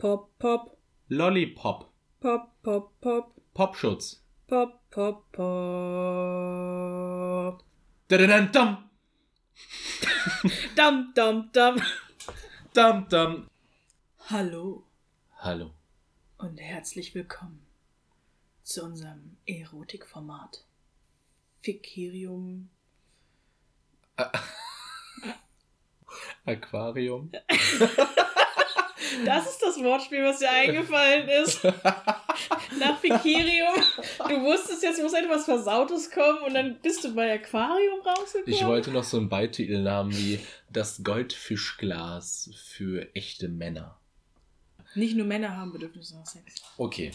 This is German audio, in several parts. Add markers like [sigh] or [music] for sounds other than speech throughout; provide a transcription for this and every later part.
Pop. Pop, pop, pop. Lollipop. Pop, pop, pop. Popschutz. Pop, pop, pop. Dadadadam. Dam, [laughs] dam, dam. Dam, dam. Hallo Hallo. und herzlich willkommen zu unserem Erotikformat. Fikirium. [laughs] Aquarium. [laughs] Das ist das Wortspiel, was dir eingefallen ist. [laughs] Nach Fikirium. Du wusstest, jetzt muss etwas Versautes kommen und dann bist du bei Aquarium rausgekommen. Ich wollte noch so einen Beititel haben wie das Goldfischglas für echte Männer. Nicht nur Männer haben Bedürfnisse nach Sex. Okay.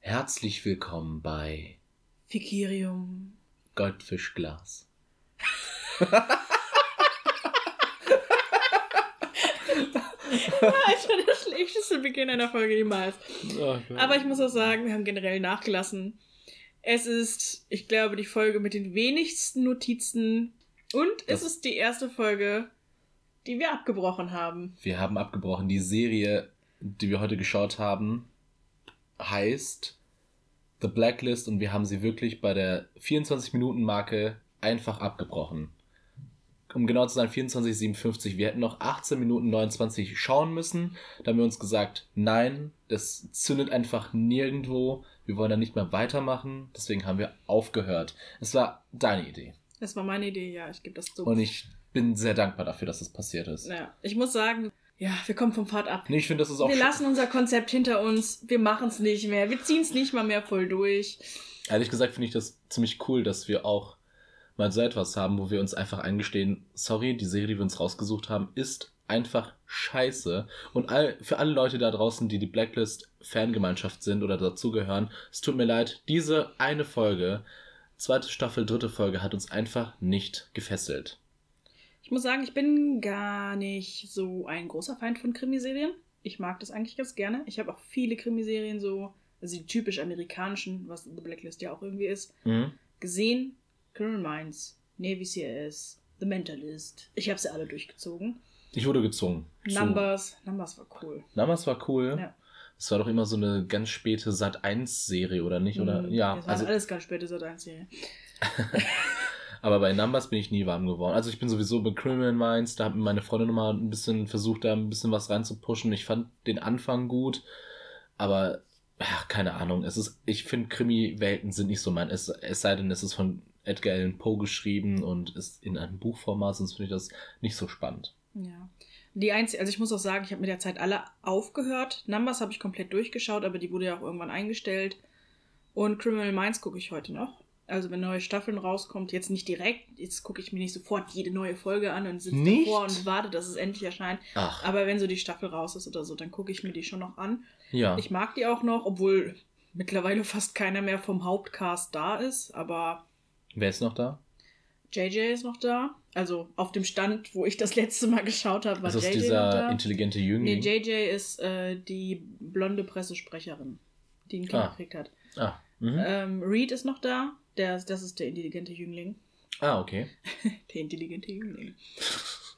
Herzlich willkommen bei Fikirium. Goldfischglas. [laughs] [laughs] Alter, der schlechteste Beginn einer Folge jemals. Oh, Aber ich muss auch sagen, wir haben generell nachgelassen. Es ist, ich glaube, die Folge mit den wenigsten Notizen. Und es Das- ist die erste Folge, die wir abgebrochen haben. Wir haben abgebrochen. Die Serie, die wir heute geschaut haben, heißt The Blacklist und wir haben sie wirklich bei der 24-Minuten-Marke einfach abgebrochen. Um genau zu sein, 24,57. Wir hätten noch 18 Minuten 29 schauen müssen. Da haben wir uns gesagt, nein, das zündet einfach nirgendwo. Wir wollen da nicht mehr weitermachen. Deswegen haben wir aufgehört. Es war deine Idee. Das war meine Idee, ja, ich gebe das zu. Und ich bin sehr dankbar dafür, dass das passiert ist. ja, ich muss sagen, ja, wir kommen vom Pfad ab. Nee, ich finde, das ist auch Wir lassen unser Konzept hinter uns. Wir machen es nicht mehr. Wir ziehen es nicht mal mehr voll durch. Ehrlich gesagt finde ich das ziemlich cool, dass wir auch mal so etwas haben, wo wir uns einfach eingestehen, sorry, die Serie, die wir uns rausgesucht haben, ist einfach scheiße. Und all, für alle Leute da draußen, die die Blacklist-Fangemeinschaft sind oder dazugehören, es tut mir leid, diese eine Folge, zweite Staffel, dritte Folge, hat uns einfach nicht gefesselt. Ich muss sagen, ich bin gar nicht so ein großer Feind von Krimiserien. Ich mag das eigentlich ganz gerne. Ich habe auch viele Krimiserien so, also die typisch amerikanischen, was The Blacklist ja auch irgendwie ist, Mhm. gesehen. Criminal Minds, Navy CIS, The Mentalist. Ich habe sie alle durchgezogen. Ich wurde gezwungen. zu- Numbers, Numbers war cool. Numbers war cool. Ja. Es war doch immer so eine ganz späte Sat1-Serie, oder nicht? Oder? Mhm, Ja, Das also alles ganz späte Sat 1 Serie. [laughs] Aber bei Numbers bin ich nie warm geworden. Also ich bin sowieso bei Criminal Minds, da hat mir meine Freundin nochmal ein bisschen versucht, da ein bisschen was reinzupushen. Ich fand den Anfang gut, aber ach, keine Ahnung. Es ist, ich finde Krimi-Welten sind nicht so mein. Es, es sei denn, es ist von Edgar Allan Poe geschrieben und ist in einem Buchformat, sonst finde ich das nicht so spannend. Ja. Die einzige, also ich muss auch sagen, ich habe mit der Zeit alle aufgehört. Numbers habe ich komplett durchgeschaut, aber die wurde ja auch irgendwann eingestellt. Und Criminal Minds gucke ich heute noch. Also wenn neue Staffeln rauskommt, jetzt nicht direkt, jetzt gucke ich mir nicht sofort jede neue Folge an und sitze davor und warte, dass es endlich erscheint. Ach, Aber wenn so die Staffel raus ist oder so, dann gucke ich mir die schon noch an. ja. Ich mag die auch noch, obwohl mittlerweile fast keiner mehr vom Hauptcast da ist. Aber Wer ist noch da? JJ ist noch da. Also auf dem Stand, wo ich das letzte Mal geschaut habe, war Ist das JJ noch dieser da. intelligente Nee, Jüngling? JJ ist äh, die blonde Pressesprecherin, die Kind Ah. gekriegt hat. ah, mhm. Ähm, Reed ist noch da. Der, das ist der intelligente Jüngling. ah, okay. [laughs] Der intelligente Jüngling.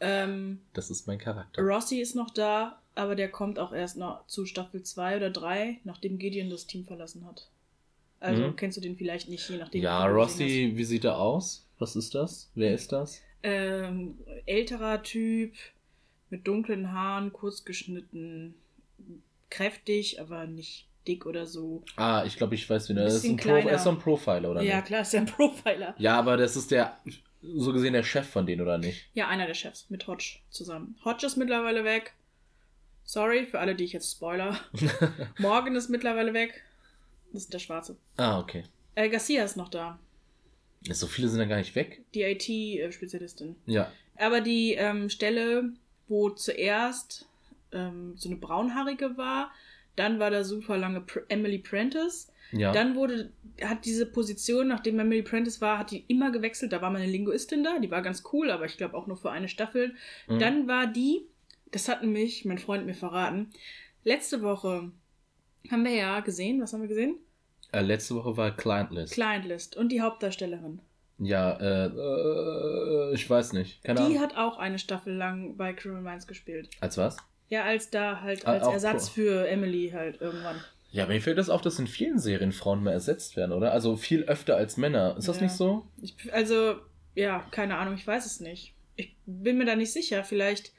ähm, Das ist mein Charakter. Rossi ist noch da, aber der kommt auch erst noch zu Staffel 2 oder 3, nachdem Gideon das Team verlassen hat. Also Mhm. kennst du den vielleicht nicht, je nachdem. Ja, wie du ihn Rossi, wie sieht er aus? Was ist das? Wer ist das? Ähm, älterer Typ, mit dunklen Haaren, kurz geschnitten, kräftig, aber nicht dick oder so. Ah, ich glaube, ich weiß, wie der das ist. Ein Pro ist so ein Profiler, oder ja, nicht? klar, ist ja ein [laughs] Profiler. Ja, aber das ist der, so gesehen, der Chef von denen, oder nicht? Ja, einer der Chefs mit Hodge zusammen. Hodge ist mittlerweile weg. Sorry für alle, die ich jetzt spoiler. [laughs] Morgan ist mittlerweile weg. Das ist der Schwarze. ah, okay. Äh, Garcia ist noch da. So viele sind ja gar nicht weg. Die IT-Spezialistin. Ja. Aber die ähm, Stelle, wo zuerst ähm, so eine braunhaarige war, dann war da super lange Pr Emily Prentice. Ja. Dann wurde, hat diese Position, nachdem Emily Prentice war, hat die immer gewechselt. Da war mal eine Linguistin da, die war ganz cool, aber ich glaube auch nur für eine Staffel. Mhm. Dann war die, das hat nämlich mein Freund mir verraten, letzte Woche haben wir ja gesehen, was haben wir gesehen? Äh, letzte Woche war Client List. Client List und die Hauptdarstellerin. Ja, äh, äh, ich weiß nicht. Keine die Ahnung. hat auch eine Staffel lang bei Criminal Minds gespielt. Als was? Ja, als da halt Ah, als auch Ersatz pro- für Emily halt irgendwann. Ja, mir fällt das auf, dass in vielen Serien Frauen mehr ersetzt werden, oder? Also viel öfter als Männer. Ist das Ja. nicht so? Ich, also, ja, keine Ahnung, ich weiß es nicht. Ich bin mir da nicht sicher. Vielleicht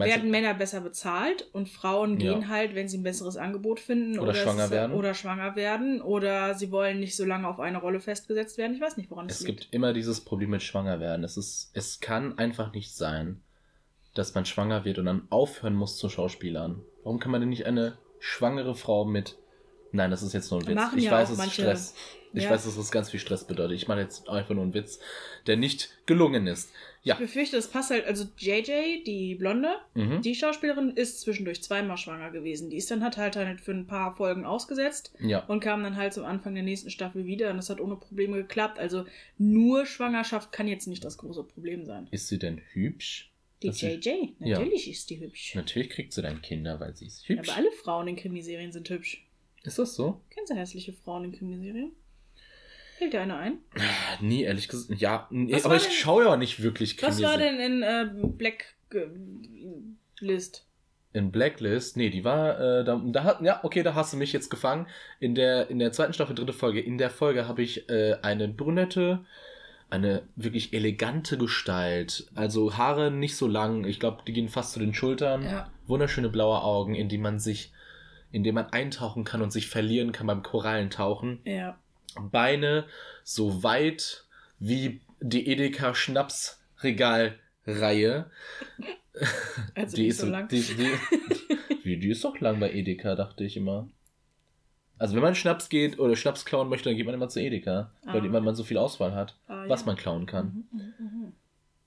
Meinst werden du, Männer besser bezahlt und Frauen Ja. gehen halt, wenn sie ein besseres Angebot finden. Oder es schwanger ist- werden. Oder schwanger werden. Oder sie wollen nicht so lange auf eine Rolle festgesetzt werden. Ich weiß nicht, woran es es liegt. gibt immer dieses Problem mit Schwangerwerden. Es, ist, es kann einfach nicht sein, dass man schwanger wird und dann aufhören muss zu Schauspielern. Warum kann man denn nicht eine schwangere Frau mit. Nein, das ist jetzt nur ein Witz. Machen ich ja weiß, es ist Stress. Ich Ja. weiß, dass das ganz viel Stress bedeutet. Ich mache jetzt einfach nur einen Witz, der nicht gelungen ist. Ja. Ich befürchte, das passt halt. Also, JJ, die Blonde, Mhm. die Schauspielerin, ist zwischendurch zweimal schwanger gewesen. Die ist dann hat halt, halt für ein paar Folgen ausgesetzt. Ja. und kam dann halt zum Anfang der nächsten Staffel wieder und das hat ohne Probleme geklappt. Also nur Schwangerschaft kann jetzt nicht das große Problem sein. Ist sie denn hübsch? Die Das ist- JJ, Ja. natürlich ist die hübsch. Natürlich kriegt sie dann Kinder, weil sie ist Ja, hübsch. aber alle Frauen in Krimiserien sind hübsch. ist das so? Kennst du hässliche Frauen in Krimiserien? Fällt dir eine ein? Nie, ehrlich gesagt. Ja, nee, aber ich denn- schaue ja nicht wirklich Was war denn in äh, Black äh? In Blacklist, nee, die war, äh, da, da hat, ja, okay, da hast du mich jetzt gefangen. In der, in der zweiten Staffel, dritte Folge, in der Folge habe ich äh, eine brünette, eine wirklich elegante Gestalt. Also Haare nicht so lang, ich glaube, die gehen fast zu den Schultern. Ja. Wunderschöne blaue Augen, in die man sich, in die man eintauchen kann und sich verlieren kann beim Korallentauchen. Ja. Beine so weit wie die Edeka Schnapsregalreihe. [laughs] Also die nicht ist so lang. Die, die, wie, die ist doch lang bei Edeka, dachte ich immer. Also wenn man Schnaps geht oder Schnaps klauen möchte, dann geht man immer zu Edeka, Ah, weil, okay. weil man so viel Auswahl hat, Ah, was ja. man klauen kann. Mhm, mhm, mhm.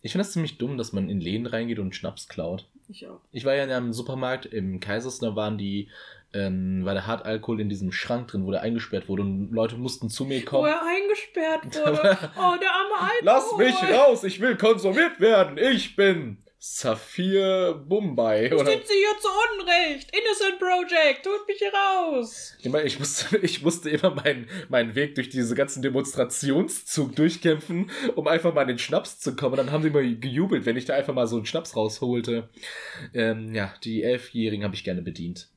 Ich finde das ziemlich dumm, dass man in Läden reingeht und Schnaps klaut. Ich auch. Ich war ja in einem Supermarkt im Kaisers, da waren die, ähm, war der Hartalkohol in diesem Schrank drin, wo der eingesperrt wurde und Leute mussten zu mir Wo kommen. er eingesperrt [laughs] wurde. Oh, der arme Alkohol. Lass mich raus, ich will konsumiert werden. Ich bin Saphir Bombay. Ich Oder? sitze hier zu Unrecht. Innocent Project, tut mich hier raus. Ich, meine, ich, musste, [laughs] ich musste immer meinen, meinen Weg durch diese ganzen Demonstrationszug durchkämpfen, um einfach mal in den Schnaps zu kommen. Und dann haben sie immer gejubelt, wenn ich da einfach mal so einen Schnaps rausholte. Ähm, ja, die Elfjährigen habe ich gerne bedient.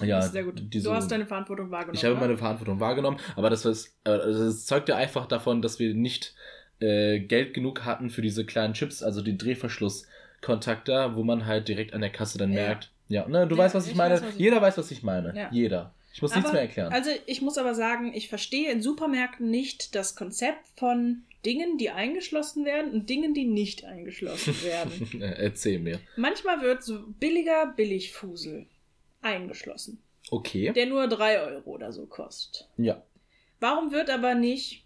Ja. Sehr gut. diese- du hast deine Verantwortung wahrgenommen. Ich habe meine Verantwortung wahrgenommen, aber das, was, das zeugt ja einfach davon, dass wir nicht äh, Geld genug hatten für diese kleinen Chips, also die Drehverschlusskontakter, wo man halt direkt an der Kasse dann Ja. merkt. Ja, ne, du Ja, weißt, was ich, ich meine. weiß, was ich Jeder weiß, was ich meine. Ja. Jeder. Ich muss nichts Aber- mehr erklären. Also ich muss aber sagen, ich verstehe in Supermärkten nicht das Konzept von Dingen, die eingeschlossen werden und Dingen, die nicht eingeschlossen [laughs] werden. Äh, Erzähl mir. Manchmal wird so billiger Billigfusel eingeschlossen, Okay. der nur 3 Euro oder so kostet. Ja. Warum wird aber nicht,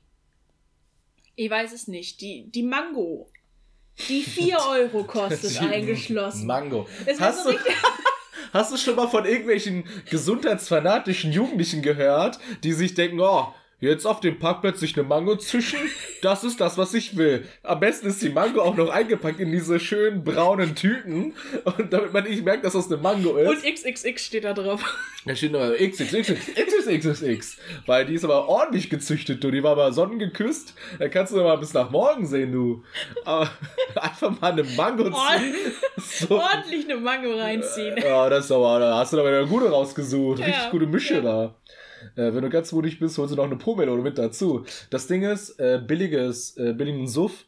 ich weiß es nicht, die, die Mango, die 4 [laughs] Euro kostet, Die eingeschlossen? Mango. Hast so du, [laughs] hast du schon mal von irgendwelchen gesundheitsfanatischen Jugendlichen gehört, die sich denken, oh, jetzt auf dem Parkplatz sich eine Mango zischen? Das ist das, was ich will. Am besten ist die Mango auch noch eingepackt in diese schönen braunen Tüten. Und damit man nicht merkt, dass das eine Mango ist. Und XXX steht da drauf. [laughs] Da steht nur XXXXXXX. Weil die ist aber ordentlich gezüchtet, du. Die war aber sonnengeküsst. Da kannst du mal bis nach morgen sehen, du. Aber [laughs] einfach mal eine Mango ziehen. [laughs] So. Ordentlich eine Mango reinziehen. Ja, das ist aber, da hast du aber eine gute rausgesucht. Ja, Richtig gute Mische ja. da. Äh, wenn du ganz mutig bist, holst du noch eine Pomelone mit dazu. Das Ding ist, äh, billiges, äh, billigen Suff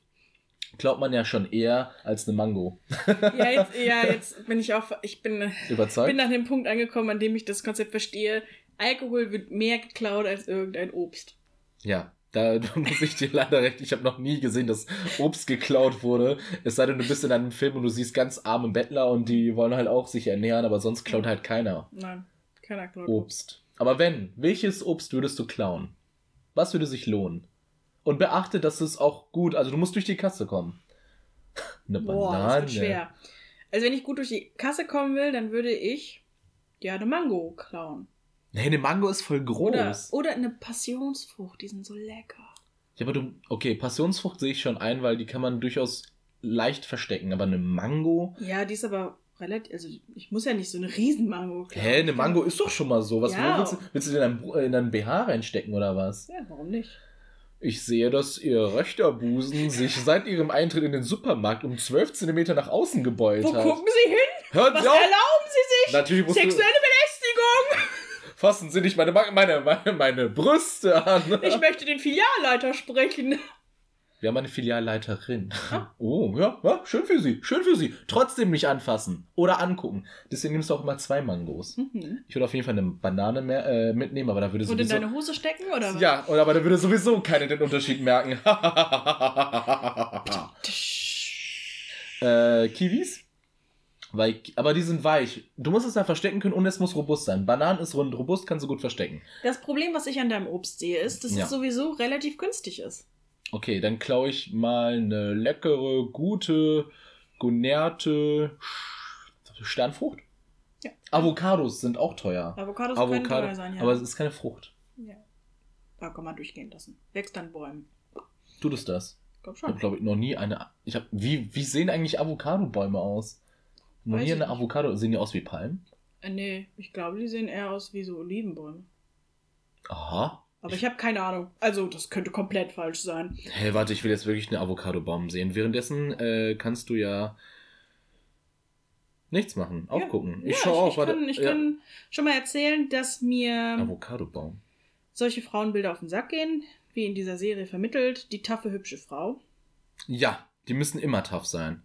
glaubt man ja schon eher als eine Mango. [laughs] Ja, jetzt, ja, [laughs] jetzt bin ich auch, ich bin, Überzeugt? bin nach dem Punkt angekommen, an dem ich das Konzept verstehe. Alkohol wird mehr geklaut als irgendein Obst. Ja, [laughs] da muss ich dir leider recht. Ich habe noch nie gesehen, dass Obst geklaut wurde. Es sei denn, du bist in einem Film und du siehst ganz arme Bettler und die wollen halt auch sich ernähren, aber sonst klaut halt keiner Nein, keiner klaut. Obst. Aber wenn, welches Obst würdest du klauen? Was würde sich lohnen? Und beachte, dass es auch gut, also du musst durch die Kasse kommen. [laughs] Eine Boah, Banane. das wird schwer. Also wenn ich gut durch die Kasse kommen will, dann würde ich ja eine Mango klauen. Nee, eine Mango ist voll Oder, groß. oder eine Passionsfrucht, die sind so lecker. Ja, aber du, okay, Passionsfrucht sehe ich schon ein, weil die kann man durchaus leicht verstecken, aber eine Mango? Ja, die ist aber relativ, also ich muss ja nicht so eine Riesenmango klauen. Hä, eine Mango ist doch schon mal so. Was Ja. willst, du, willst du denn in dein, in dein BH reinstecken oder was? Ja, warum nicht? Ich sehe, dass ihr rechter Busen [laughs] sich seit ihrem Eintritt in den Supermarkt um 12 cm nach außen gebeult Wo hat. gucken Sie hin? Hören Was Sie auf! erlauben Sie sich? Natürlich musst Sexuelle Belästigung! [laughs] fassen Sie nicht meine, meine, meine, meine Brüste an. Ich möchte den Filialleiter sprechen. Wir haben eine Filialleiterin. Ah. [laughs] Oh, ja, ja, schön für Sie, schön für Sie. Trotzdem nicht anfassen oder angucken. Deswegen nimmst du auch immer zwei Mangos. Mhm. Ich würde auf jeden Fall eine Banane mehr, äh, mitnehmen, aber da würde Und in sowieso... deine Hose stecken, oder was? Ja, oder aber da würde sowieso keiner den Unterschied merken. [laughs] [laughs] äh, Kiwis? Weil, aber die sind weich. Du musst es da verstecken können und es muss robust sein. Bananen ist rund, robust kannst du gut verstecken. Das Problem, was ich an deinem Obst sehe, ist, dass Ja. es sowieso relativ günstig ist. Okay, dann klaue ich mal eine leckere, gute, genährte Sternfrucht. Ja. Avocados sind auch teuer. Avocados können teuer sein, ja. aber es ist keine Frucht. ja. Da kann man durchgehen lassen. Wächst an Bäumen. Tut es das? Ich schon. habe, glaube ich, noch nie eine. Ich habe. Wie, wie sehen eigentlich Avocado-Bäume aus? Noch Weiß nie ich eine. Avocado. Sehen die aus wie Palmen? Äh, nee, ich glaube, die sehen eher aus wie so Olivenbäume. Aha. Aber ich habe keine Ahnung. Also, das könnte komplett falsch sein. Hey, warte, ich will jetzt wirklich einen Avocado-Baum sehen. Währenddessen äh, kannst du ja nichts machen. Auch Ja. gucken. Ich Ja, schaue auch. Ich, warte. kann, ich ja. kann schon mal erzählen, dass mir Avocado-Baum. solche Frauenbilder auf den Sack gehen, wie in dieser Serie vermittelt. Die taffe, hübsche Frau. Ja, die müssen immer tough sein.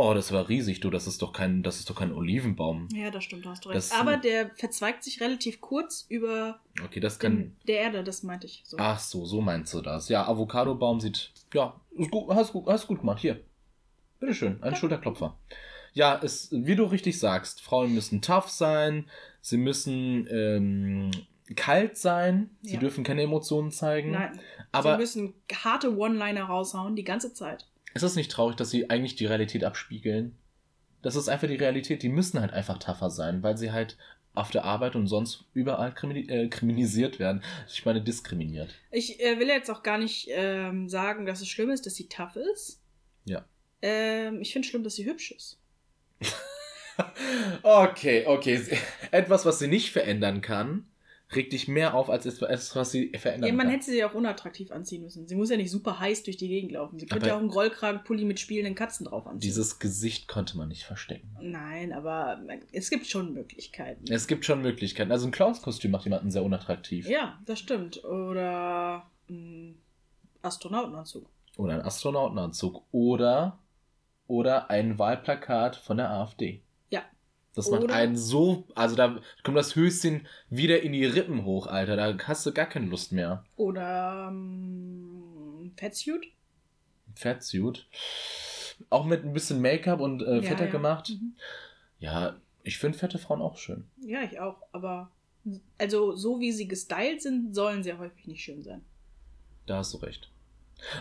Oh, das war riesig, du. Das ist doch kein, das ist doch kein Olivenbaum. Ja, das stimmt, da hast du Das- recht. Aber der verzweigt sich relativ kurz über Okay, das kann. den, der Erde, das meinte ich. So. Ach so, so meinst du das. Ja, Avocado-Baum sieht. Ja, gut, hast, gut, hast gut gemacht. Hier. Bitteschön, ein Ja. Schulterklopfer. Ja, es, wie du richtig sagst, Frauen müssen tough sein, sie müssen ähm, kalt sein, sie Ja. dürfen keine Emotionen zeigen. Nein, aber sie müssen harte One-Liner raushauen, die ganze Zeit. Ist es nicht traurig, dass sie eigentlich die Realität abspiegeln? Das ist einfach die Realität. Die müssen halt einfach tougher sein, weil sie halt auf der Arbeit und sonst überall krimini äh, kriminalisiert werden. Ich meine, diskriminiert. Ich äh, will jetzt auch gar nicht ähm, sagen, dass es schlimm ist, dass sie tough ist. Ja. Ähm, ich finde schlimm, dass sie hübsch ist. [laughs] Okay, okay. Etwas, was sie nicht verändern kann, regt dich mehr auf als etwas, was sie verändern Ja, man kann. hätte sie ja auch unattraktiv anziehen müssen. Sie muss ja nicht super heiß durch die Gegend laufen. Sie könnte Aber- ja auch einen Rollkragenpulli mit spielenden Katzen drauf anziehen. Dieses Gesicht konnte man nicht verstecken. Nein, aber es gibt schon Möglichkeiten. Es gibt schon Möglichkeiten. Also ein Clownskostüm macht jemanden sehr unattraktiv. Ja, das stimmt. Oder ein Astronautenanzug. Oder ein Astronautenanzug. Oder, oder ein Wahlplakat von der AfD. Ja. Das macht Oder- einen so. Also da kommt das Höschen wieder in die Rippen hoch, Alter. Da hast du gar keine Lust mehr. Oder ähm, Fatsuit. Fatsuit. Auch mit ein bisschen Make-up und äh, Ja, fetter ja. gemacht. Mhm. Ja, ich finde fette Frauen auch schön. Ja, ich auch. Aber also so wie sie gestylt sind, sollen sie häufig nicht schön sein. Da hast du recht.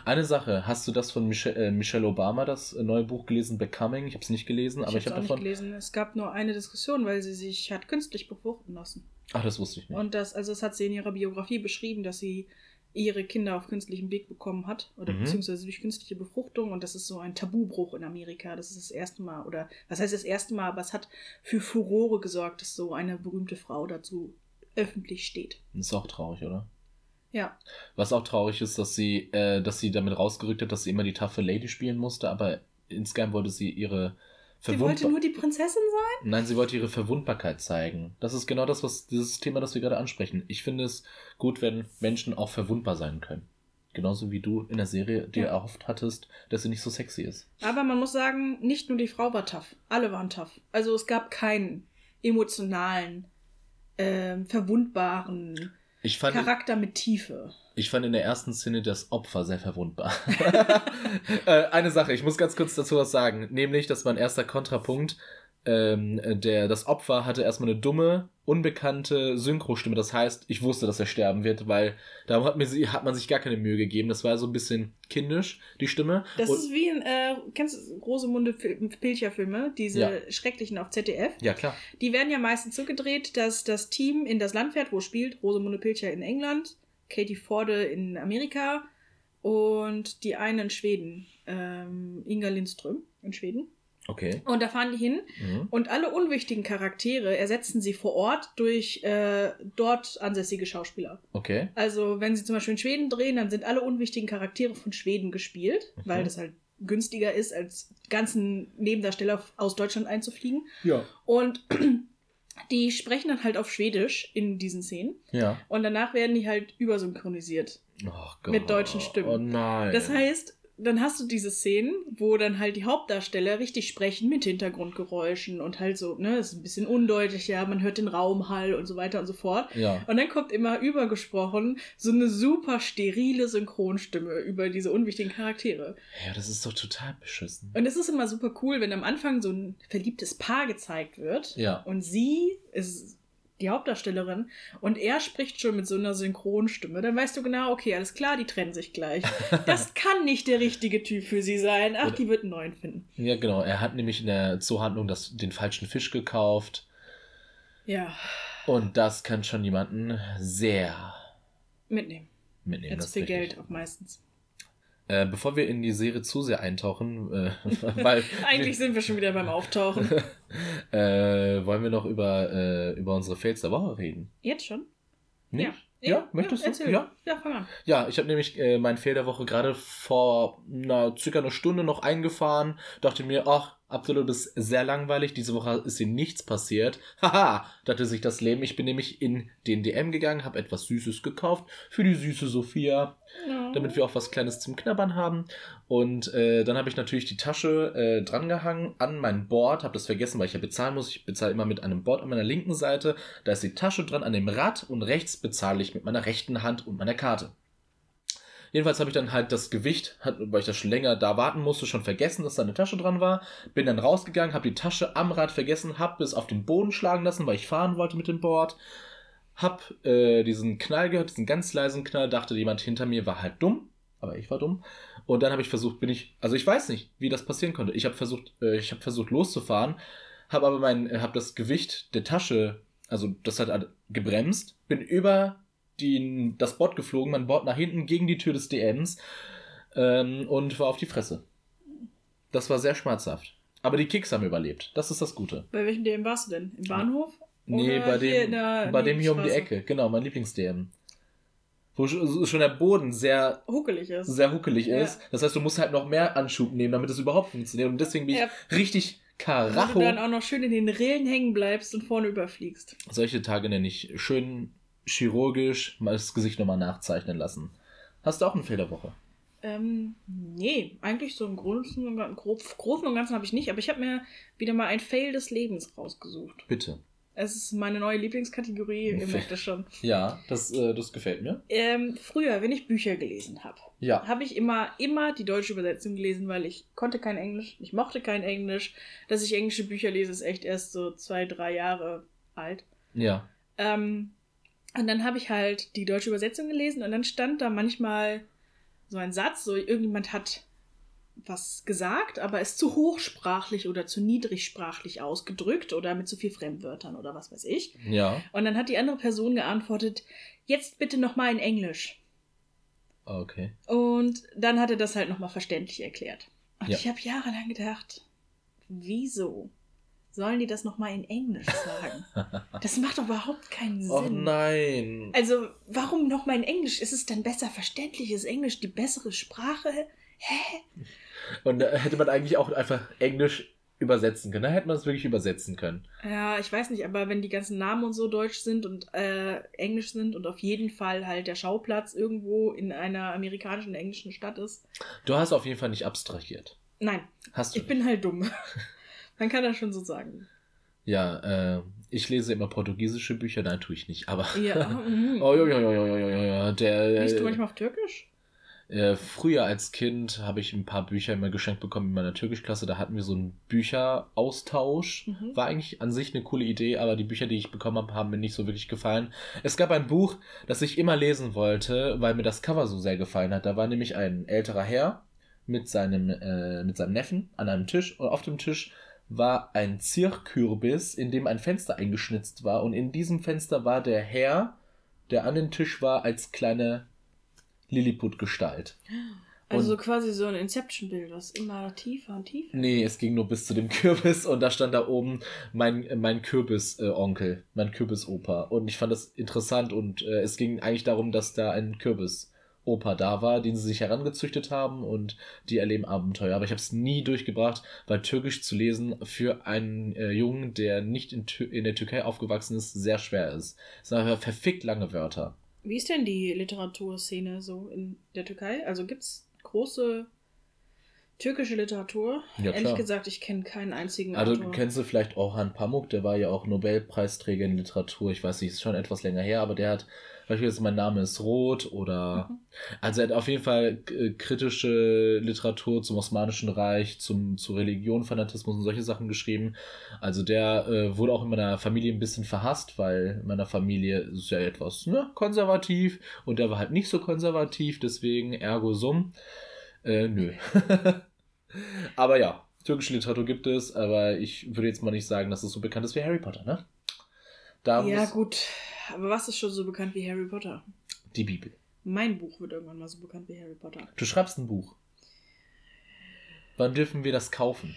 Eine Sache, hast du das von Michelle, äh, Michelle Obama, das neue Buch gelesen, Becoming? Ich habe es nicht gelesen, aber ich, habe davon. nicht gelesen. Es gab nur eine Diskussion, weil sie sich hat künstlich befruchten lassen. Ach, das wusste ich nicht. Und das, also das hat sie in ihrer Biografie beschrieben, dass sie ihre Kinder auf künstlichem Weg bekommen hat oder Mhm. beziehungsweise durch künstliche Befruchtung und das ist so ein Tabubruch in Amerika. Das ist das erste Mal oder was heißt das erste Mal, aber es hat für Furore gesorgt, dass so eine berühmte Frau dazu öffentlich steht. ist auch traurig, oder? Ja, Was auch traurig ist, dass sie, äh, dass sie damit rausgerückt hat, dass sie immer die taffe Lady spielen musste, aber insgeheim wollte sie ihre sie wollte Verwundbarkeit. nur die Prinzessin sein. Nein, sie wollte ihre Verwundbarkeit zeigen. Das ist genau das, was dieses Thema, das wir gerade ansprechen. Ich finde es gut, wenn Menschen auch verwundbar sein können. Genauso wie du in der Serie dir Ja. erhofft hattest, dass sie nicht so sexy ist. Aber man muss sagen, nicht nur die Frau war tough, alle waren tough. Also es gab keinen emotionalen, ähm, verwundbaren Ich fand, Charakter mit Tiefe. ich fand in der ersten Szene das Opfer sehr verwundbar. [laughs] äh, eine Sache, ich muss ganz kurz dazu was sagen. Nämlich, dass mein erster Kontrapunkt, ähm, der, das Opfer hatte erstmal eine dumme, unbekannte Synchrostimme. Das heißt, ich wusste, dass er sterben wird, weil da hat, mir, hat man sich gar keine Mühe gegeben. Das war so ein bisschen kindisch, die Stimme. Das Und- ist wie in, äh, kennst du Rosemunde Fil- Pilcher-Filme, diese Ja. schrecklichen auf ZDF? ja, klar. Die werden ja meistens so gedreht, dass das Team in das Land fährt, wo es spielt. Rosemunde Pilcher in England, Katie Forde in Amerika und die eine in Schweden, ähm, Inga Lindström in Schweden. Okay. Und da fahren die hin Mhm. und alle unwichtigen Charaktere ersetzen sie vor Ort durch äh, dort ansässige Schauspieler. Okay. Also wenn sie zum Beispiel in Schweden drehen, dann sind alle unwichtigen Charaktere von Schweden gespielt, Mhm. weil das halt günstiger ist, als ganzen Nebendarsteller aus Deutschland einzufliegen. Ja. Und [clears throat] die sprechen dann halt auf Schwedisch in diesen Szenen. Ja. Und danach werden die halt übersynchronisiert. Oh Gott. Mit deutschen Stimmen. Oh nein. Das heißt, dann hast du diese Szenen, wo dann halt die Hauptdarsteller richtig sprechen mit Hintergrundgeräuschen und halt so, ne, ist ein bisschen undeutlicher, man hört den Raumhall und so weiter und so fort. Ja. Und dann kommt immer übergesprochen so eine super sterile Synchronstimme über diese unwichtigen Charaktere. Ja, das ist doch total beschissen. Und es ist immer super cool, wenn am Anfang so ein verliebtes Paar gezeigt wird. Ja. Und sie ist die Hauptdarstellerin und er spricht schon mit so einer Synchronstimme. Dann weißt du genau, okay, alles klar, die trennen sich gleich. [laughs] Das kann nicht der richtige Typ für sie sein. Ach, die wird einen neuen finden. Ja, genau. Er hat nämlich in der Zoohandlung das, den falschen Fisch gekauft. Ja, Und das kann schon jemanden sehr mitnehmen. mitnehmen. Jetzt das viel. Geld auch meistens. Äh, bevor wir in die Serie zu sehr eintauchen, äh, [laughs] weil [laughs] Eigentlich sind wir schon wieder beim Auftauchen. [laughs] äh, wollen wir noch über, äh, über unsere Fails der Woche reden. Jetzt schon? Nicht? Ja, möchtest du? erzähl. Ja. ja, fang an. Ja, ich habe nämlich äh, meinen Fail der Woche gerade vor na, circa einer Stunde noch eingefahren. Dachte mir, ach, Abdullah, du bist sehr langweilig. Diese Woche ist dir nichts passiert. [laughs] Haha, dachte sich das Leben. Ich bin nämlich in den DM gegangen, habe etwas Süßes gekauft für die süße Sophia, Ja. damit wir auch was Kleines zum Knabbern haben. Und äh, dann habe ich natürlich die Tasche äh, drangehangen an mein Board, habe das vergessen, weil ich ja bezahlen muss. Ich bezahle immer mit einem Board an meiner linken Seite. Da ist die Tasche dran an dem Rad und rechts bezahle ich mit meiner rechten Hand und meiner Karte. Jedenfalls habe ich dann halt das Gewicht, weil ich das schon länger da warten musste, schon vergessen, dass da eine Tasche dran war. Bin dann rausgegangen, habe die Tasche am Rad vergessen, habe es auf den Boden schlagen lassen, weil ich fahren wollte mit dem Board. Hab äh, diesen Knall gehört, diesen ganz leisen Knall, dachte jemand hinter mir war halt dumm, aber ich war dumm. Und dann habe ich versucht, bin ich, also ich weiß nicht, wie das passieren konnte. Ich habe versucht, äh, ich habe versucht loszufahren, habe aber mein, habe das Gewicht der Tasche, also das hat gebremst, bin über die, das Board geflogen, mein Board nach hinten gegen die Tür des DMs ähm, und war auf die Fresse. Das war sehr schmerzhaft. Aber die Kicks haben überlebt. Das ist das Gute. Bei welchem DM warst du denn? Im Bahnhof? Nee, bei dem, der bei dem hier um die? Ecke. Genau, mein Lieblings-DM. Wo sch- schon der Boden sehr, Huckelig ist. sehr huckelig Ja. ist. Das heißt, du musst halt noch mehr Anschub nehmen, damit es überhaupt funktioniert. Und deswegen bin ich Ja. richtig Wo Karacho. du dann auch noch schön in den Rillen hängen bleibst und vorne überfliegst. Solche Tage nenne ich schön chirurgisch mal das Gesicht nochmal nachzeichnen lassen. Hast du auch eine Fehlerwoche? Ähm, nee, eigentlich so im Großen und, Gan- grob, Großen und Ganzen habe ich nicht, aber ich habe mir wieder mal ein Fail des Lebens rausgesucht. Bitte. Es ist meine neue Lieblingskategorie, ihr merkt das schon. Ja, das, äh, das gefällt mir. Ähm, früher, wenn ich Bücher gelesen habe, Ja. habe ich immer, immer die deutsche Übersetzung gelesen, weil ich konnte kein Englisch, ich mochte kein Englisch. Dass ich englische Bücher lese, ist echt erst so zwei, drei Jahre alt. Ja. Ähm, und dann habe ich halt die deutsche Übersetzung gelesen und dann stand da manchmal so ein Satz, so irgendjemand hat was gesagt, aber ist zu hochsprachlich oder zu niedrigsprachlich ausgedrückt oder mit zu viel Fremdwörtern oder was weiß ich. Ja. Und dann hat die andere Person geantwortet, jetzt bitte nochmal in Englisch. Okay. Und dann hat er das halt nochmal verständlich erklärt. Und Ja. ich habe jahrelang gedacht, wieso sollen die das nochmal in Englisch sagen? [laughs] das macht doch überhaupt keinen Sinn. Oh nein. Also, warum nochmal in Englisch? Ist es dann besser verständlich? Ist Englisch die bessere Sprache? Hä? Und da hätte man eigentlich auch einfach Englisch übersetzen können. Da hätte man es wirklich übersetzen können. Ja, ich weiß nicht, aber wenn die ganzen Namen und so deutsch sind und äh, englisch sind und auf jeden Fall halt der Schauplatz irgendwo in einer amerikanischen, englischen Stadt ist. Du hast auf jeden Fall nicht abstrahiert. Nein, Hast du ich bin halt dumm. [laughs] Man kann das schon so sagen. Ja, äh, ich lese immer portugiesische Bücher, nein, tue ich nicht. Aber. Ja. [laughs] mhm. oh, ja, ja, ja, ja, ja, ja, der. Liest du manchmal auf Türkisch? Äh, früher als Kind habe ich ein paar Bücher immer geschenkt bekommen in meiner Türkischklasse. Da hatten wir so einen Bücheraustausch. Mhm. War eigentlich an sich eine coole Idee, aber die Bücher, die ich bekommen habe, haben mir nicht so wirklich gefallen. Es gab ein Buch, das ich immer lesen wollte, weil mir das Cover so sehr gefallen hat. Da war nämlich ein älterer Herr mit seinem, äh, mit seinem Neffen an einem Tisch und auf dem Tisch war ein Zierkürbis, in dem ein Fenster eingeschnitzt war und in diesem Fenster war der Herr, der an den Tisch war, als kleine Lilliput-Gestalt. Also Und- quasi so ein Inception-Bild, was immer tiefer und tiefer. Nee, es ging nur bis zu dem [laughs] Kürbis und da stand da oben mein, mein Kürbis-Onkel, mein Kürbisopa. Und ich fand das interessant und äh, es ging eigentlich darum, dass da ein Kürbis Opa da war, den sie sich herangezüchtet haben und die erleben Abenteuer. Aber ich habe es nie durchgebracht, weil Türkisch zu lesen für einen äh, Jungen, der nicht in, in, der Türkei aufgewachsen ist, sehr schwer ist. Es sind aber verfickt lange Wörter. Wie ist denn die Literaturszene so in der Türkei? Also gibt es große türkische Literatur? Ja, Ehrlich gesagt, ich kenne keinen einzigen Also Autor. kennst du vielleicht Orhan Pamuk, der war ja auch Nobelpreisträger in Literatur. Ich weiß nicht, ist schon etwas länger her, aber der hat beispielsweise Mein Name ist Rot oder. Mhm. Also er hat auf jeden Fall äh, kritische Literatur zum Osmanischen Reich, zum, zu Religion, Fanatismus und solche Sachen geschrieben. Also der äh, wurde auch in meiner Familie ein bisschen verhasst, weil in meiner Familie ist ja etwas ne, konservativ und der war halt nicht so konservativ, deswegen ergo sum. Äh, nö. [laughs] aber ja, türkische Literatur gibt es, aber ich würde jetzt mal nicht sagen, dass es so bekannt ist wie Harry Potter, ne? Da ja, gut. Aber was ist schon so bekannt wie Harry Potter? Die Bibel. Mein Buch wird irgendwann mal so bekannt wie Harry Potter. Du schreibst ein Buch. Wann dürfen wir das kaufen?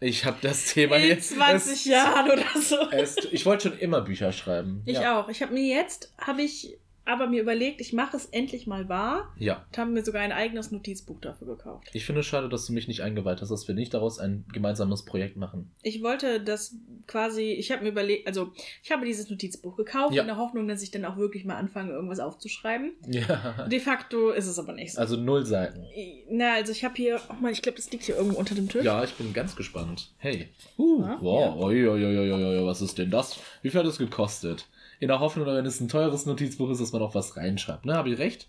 Ich habe das Thema In jetzt. 20 es, Jahren oder so. Es, ich wollte schon immer Bücher schreiben. Ich ja. auch. Ich habe mir jetzt, habe ich aber mir überlegt, ich mache es endlich mal wahr. Ja. Und haben mir sogar ein eigenes Notizbuch dafür gekauft. Ich finde es schade, dass du mich nicht eingeweiht hast, dass wir nicht daraus ein gemeinsames Projekt machen. Ich wollte das quasi, ich habe mir überlegt, also ich habe dieses Notizbuch gekauft ja. in der Hoffnung, dass ich dann auch wirklich mal anfange, irgendwas aufzuschreiben. Ja. [laughs] De facto ist es aber nicht so. Also null Seiten. Na, also ich habe hier, oh mal, ich glaube, das liegt hier irgendwo unter dem Tisch. Ja, ich bin ganz gespannt. Hey. Uh, ja, wow, ja. Oi, oi, oi, was ist denn das? Wie viel hat das gekostet? In der Hoffnung, wenn es ein teures Notizbuch ist, dass man auch was reinschreibt. Ne, habe ich recht?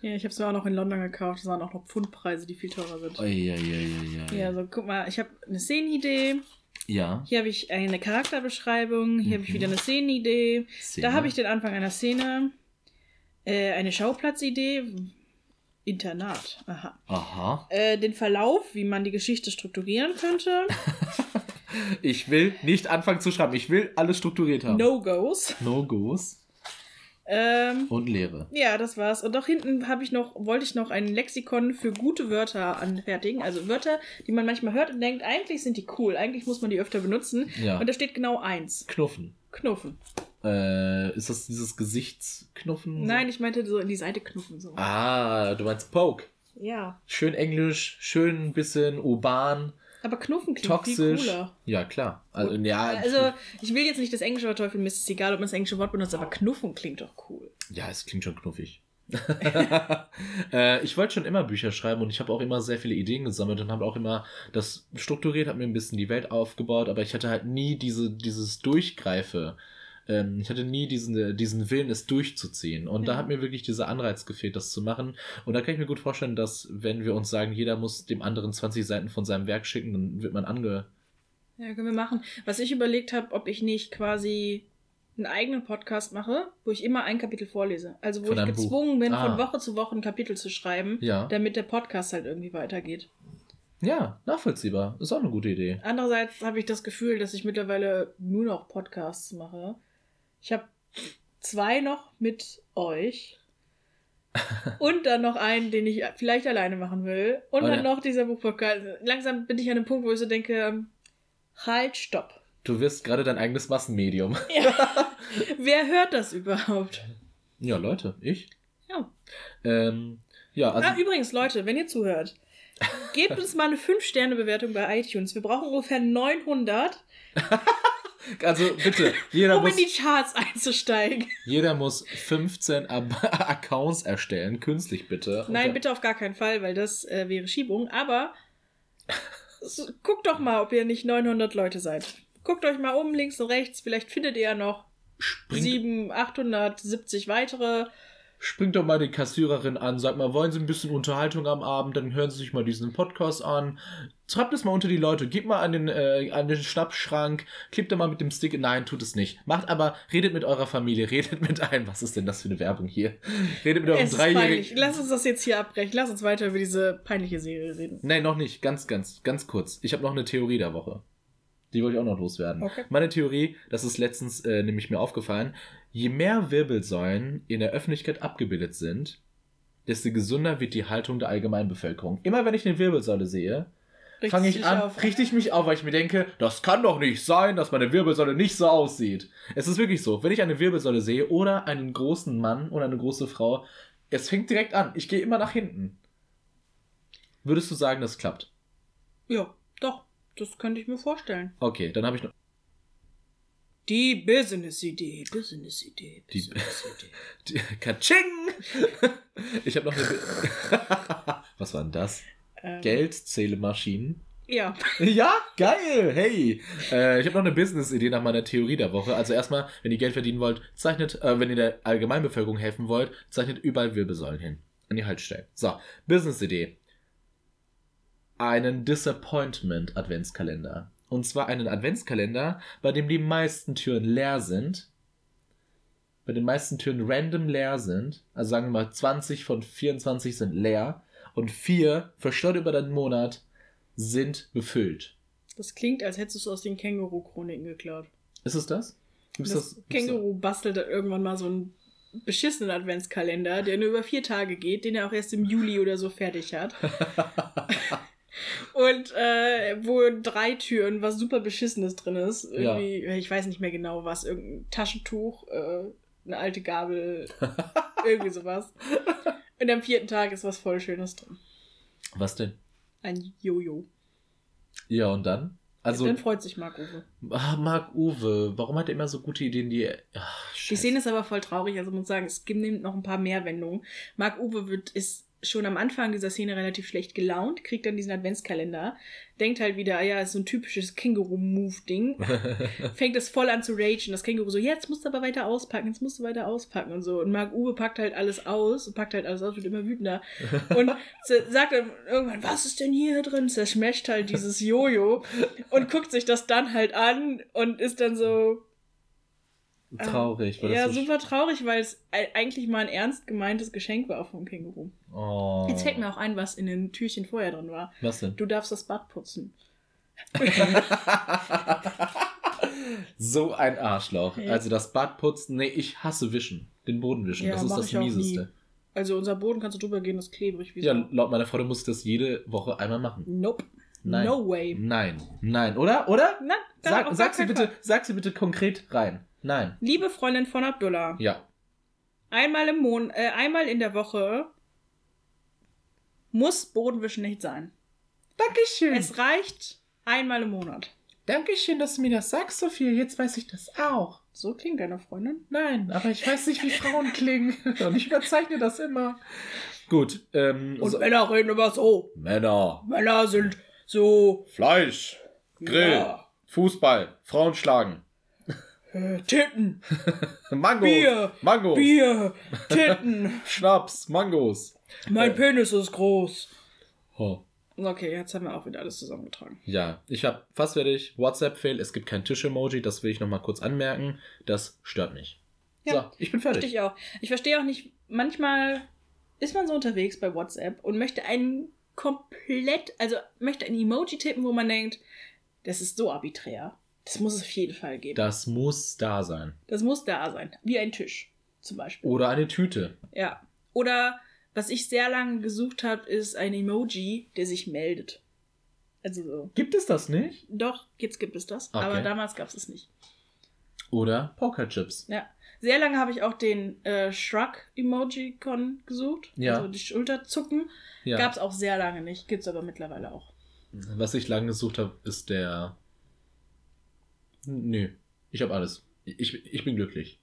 Ja, ich habe es mir auch noch in London gekauft. Das waren auch noch Pfundpreise, die viel teurer sind. Oh, ja, ja, ja, ja. Ja, also guck mal, ich habe eine Szenenidee. Ja. Hier habe ich eine Charakterbeschreibung. Hier mhm. habe ich wieder eine Szenenidee. Szene. Da habe ich den Anfang einer Szene. Äh, eine Schauplatzidee. Internat. Aha. Aha. Äh, den Verlauf, wie man die Geschichte strukturieren könnte. [laughs] Ich will nicht anfangen zu schreiben. Ich will alles strukturiert haben. No-Gos. No-Gos. Ähm, und Lehre. Ja, das war's. Und auch hinten habe ich noch, wollte ich noch ein Lexikon für gute Wörter anfertigen. Also Wörter, die man manchmal hört und denkt, eigentlich sind die cool, eigentlich muss man die öfter benutzen. Ja. Und da steht genau eins. Knuffen. Knuffen. Äh, ist das dieses Gesichtsknuffen? Nein, ich meinte so in die Seite knuffen. So. Ah, du meinst Poke. Ja. Schön englisch, schön ein bisschen urban. Aber Knuffen klingt Toxisch. viel cooler. Ja, klar. Also, ja, also, ich will jetzt nicht das englische Wort teufeln, mir ist es egal, ob man das englische Wort benutzt, aber Knuffen klingt doch cool. Ja, es klingt schon knuffig. [laughs] äh, ich wollte schon immer Bücher schreiben und ich habe auch immer sehr viele Ideen gesammelt und habe auch immer das strukturiert, habe mir ein bisschen die Welt aufgebaut, aber ich hatte halt nie diese, dieses Durchgreife ähm, ich hatte nie diesen, diesen Willen, es durchzuziehen. Und ja. da hat mir wirklich dieser Anreiz gefehlt, das zu machen. Und da kann ich mir gut vorstellen, dass, wenn wir uns sagen, jeder muss dem anderen 20 Seiten von seinem Werk schicken, dann wird man ange. Ja, können wir machen. Was ich überlegt habe, ob ich nicht quasi einen eigenen Podcast mache, wo ich immer ein Kapitel vorlese. Also wo von ich gezwungen Buch. bin, ah. von Woche zu Woche ein Kapitel zu schreiben, ja. damit der Podcast halt irgendwie weitergeht. Ja, nachvollziehbar. Ist auch eine gute Idee. Andererseits habe ich das Gefühl, dass ich mittlerweile nur noch Podcasts mache. Ich habe zwei noch mit euch. und dann noch einen, den ich vielleicht alleine machen will. Und oh, dann ja. noch dieser Buchpodcast. Langsam bin ich an einem Punkt, wo ich so denke, halt, stopp. Du wirst gerade dein eigenes Massenmedium. [laughs] Ja. Wer hört das überhaupt? Ja, Leute, ich. Ja. Ähm, ja, also. Ah, übrigens, Leute, wenn ihr zuhört, gebt uns mal eine 5-Sterne-Bewertung bei iTunes. Wir brauchen ungefähr 900. [laughs] Also bitte, jeder um muss. Um in die Charts einzusteigen. Jeder muss 15 [laughs] Accounts erstellen, künstlich bitte. Nein, bitte auf gar keinen Fall, weil das äh, wäre Schiebung. Aber [laughs] guckt doch mal, ob ihr nicht 900 Leute seid. Guckt euch mal um, links und rechts. Vielleicht findet ihr ja noch Springt. 7, 870 weitere springt doch mal die Kassiererin an, sagt mal, wollen Sie ein bisschen Unterhaltung am Abend, dann hören Sie sich mal diesen Podcast an. Schreibt es mal unter die Leute, gebt mal an den, äh, an den Schnappschrank, klebt da mal mit dem Stick. Nein, tut es nicht. Macht aber, redet mit eurer Familie, [laughs] redet mit ein. Was ist denn das für eine Werbung hier? Redet mit eurem Dreijährigen. Lass uns das jetzt hier abbrechen. Lass uns weiter über diese peinliche Serie reden. Nein, noch nicht. Ganz, ganz, ganz kurz. Ich habe noch eine Theorie der Woche. Die wollte ich auch noch loswerden. Okay. Meine Theorie, das ist letztens äh, nämlich mir aufgefallen, je mehr Wirbelsäulen in der Öffentlichkeit abgebildet sind, desto gesünder wird die Haltung der Allgemeinbevölkerung. Immer wenn ich eine Wirbelsäule sehe, fange ich an, auf. richte ich mich auf, weil ich mir denke, das kann doch nicht sein, dass meine Wirbelsäule nicht so aussieht. Es ist wirklich so, wenn ich eine Wirbelsäule sehe oder einen großen Mann oder eine große Frau, es fängt direkt an. Ich gehe immer nach hinten. Würdest du sagen, das klappt? Ja, doch. Das könnte ich mir vorstellen. Okay, dann habe ich noch. Die Business-Idee, Business-Idee, Die- Business-Idee. [laughs] Katsching! [laughs] Ich habe noch eine. [laughs] Was war denn das? Ähm, Geldzählemaschinen. Ja. Ja, geil, hey. Äh, ich habe noch eine Business-Idee nach meiner Theorie der Woche. Also erstmal, wenn ihr Geld verdienen wollt, zeichnet, äh, wenn ihr der Allgemeinbevölkerung helfen wollt, zeichnet überall Wirbelsäulen hin. An die Haltestellen. So, Business-Idee. Einen Disappointment-Adventskalender. Und zwar einen Adventskalender, bei dem die meisten Türen leer sind. Bei den meisten Türen random leer sind. Also sagen wir mal, 20 von 24 sind leer. Und vier, verstört über den Monat, sind befüllt. Das klingt, als hättest du es aus den Känguru-Chroniken geklaut. Ist es das? Gibt's Das, gibt's Känguru bastelt dann irgendwann mal so einen beschissenen Adventskalender, der nur über vier Tage geht, den er auch erst im Juli oder so fertig hat. [laughs] Und äh, wo drei Türen was super Beschissenes drin ist. Irgendwie, ich weiß nicht mehr genau was, irgendein Taschentuch, äh, eine alte Gabel, [laughs] irgendwie sowas. Und am vierten Tag ist was voll Schönes drin. Was denn? Ein Jojo. Ja, und dann? Also, Dann freut sich Marc Uwe. ah, Marc Uwe, warum hat er immer so gute Ideen, die. Ach, Die. Szene ist aber voll traurig, also muss sagen, es gibt noch ein paar mehr Wendungen. Marc Uwe wird, ist schon am Anfang dieser Szene relativ schlecht gelaunt, kriegt dann diesen Adventskalender, denkt halt wieder, ah ja, ist so ein typisches Känguru-Move-Ding, [laughs] fängt es voll an zu ragen. Das Känguru so, jetzt musst du aber weiter auspacken, jetzt musst du weiter auspacken und so. Und Marc Uwe packt halt alles aus und packt halt alles aus, wird immer wütender. Und [laughs] sagt dann irgendwann, was ist denn hier drin? Zerschmeckt halt dieses Jojo und guckt sich das dann halt an und ist dann so, Traurig. weil das ja, so super traurig, weil es eigentlich mal ein ernst gemeintes Geschenk war vom Känguru. Oh. Jetzt fällt mir auch ein, was in den Türchen vorher drin war. Was denn? Du darfst das Bad putzen. [laughs] so ein Arschloch. Ja. Also das Bad putzen, nee, ich hasse Wischen. Den Boden wischen. Ja, das ist das Mieseste. Also unser Boden kannst du drüber gehen, das ist klebrig. Wie Ja, so. laut meiner Frau muss ich das jede Woche einmal machen. Nope. Nein. No way. Nein, nein, oder? Oder? Da Sag, sag, sie bitte, Fall. sag sie bitte konkret rein. Nein. Liebe Freundin von Abdullah, Ja. einmal im Monat, äh, einmal in der Woche muss Bodenwischen nicht sein. Dankeschön. Es reicht einmal im Monat. Dankeschön, dass du mir das sagst, Sophia. Jetzt weiß ich das auch. So klingt deine Freundin. Nein, aber ich weiß nicht, wie Frauen klingen. [laughs] Und ich überzeichne das immer. Gut. Ähm, Und so, Männer reden immer so. Männer, Männer sind so Fleisch, Grill, Ja. Fußball, Frauen schlagen, äh, Titten, [laughs] Mangos, Bier, Mangos, Bier, [laughs] Titten. Schnaps, Mangos. Mein Penis ist groß. Oh. Okay, jetzt haben wir auch wieder alles zusammengetragen. Ja, ich habe fast fertig. WhatsApp-Fail, es gibt kein Tisch-Emoji, das will ich nochmal kurz anmerken. Das stört mich. Ja, so, ich bin fertig. Verstehe ich auch. Ich verstehe auch nicht, manchmal ist man so unterwegs bei WhatsApp und möchte einen komplett, also möchte ein Emoji tippen, wo man denkt, das ist so arbiträr. Das muss es auf jeden Fall geben. Das muss da sein. Das muss da sein. Wie ein Tisch, zum Beispiel. Oder eine Tüte. Ja. Oder was ich sehr lange gesucht habe, ist ein Emoji, der sich meldet. Also so. Gibt es das nicht? Doch, jetzt gibt es das. Okay. Aber damals gab es es nicht. Oder Pokerchips. Ja. Sehr lange habe ich auch den äh, Shrug-Emoji-Con gesucht. Ja. Also die Schulterzucken. Ja. Gab es auch sehr lange nicht. Gibt es aber mittlerweile auch. Was ich lange gesucht habe, ist der. Nö, ich habe alles. Ich, ich bin glücklich.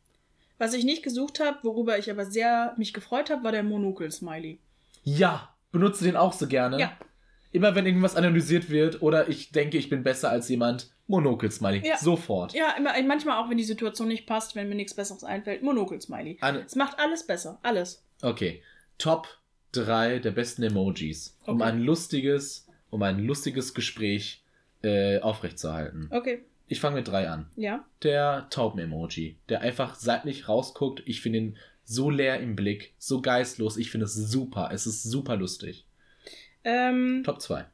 Was ich nicht gesucht habe, worüber ich aber sehr mich gefreut habe, war der Monokel-Smiley. Ja, benutze den auch so gerne. Ja. Immer wenn irgendwas analysiert wird oder ich denke, ich bin besser als jemand, Monokel-Smiley. Ja. Sofort. Ja, immer, manchmal auch, wenn die Situation nicht passt, wenn mir nichts Besseres einfällt, Monokel-Smiley. Eine, Es macht alles besser. Alles. okay. Top 3 der besten Emojis. Um Okay. ein lustiges, um ein lustiges Gespräch äh, aufrechtzuerhalten. Okay. Ich fange mit 3 an. Ja. Der Tauben-Emoji, der einfach seitlich rausguckt. Ich finde ihn so leer im Blick, so geistlos. Ich finde es super. Es ist super lustig. Ähm, Top 2.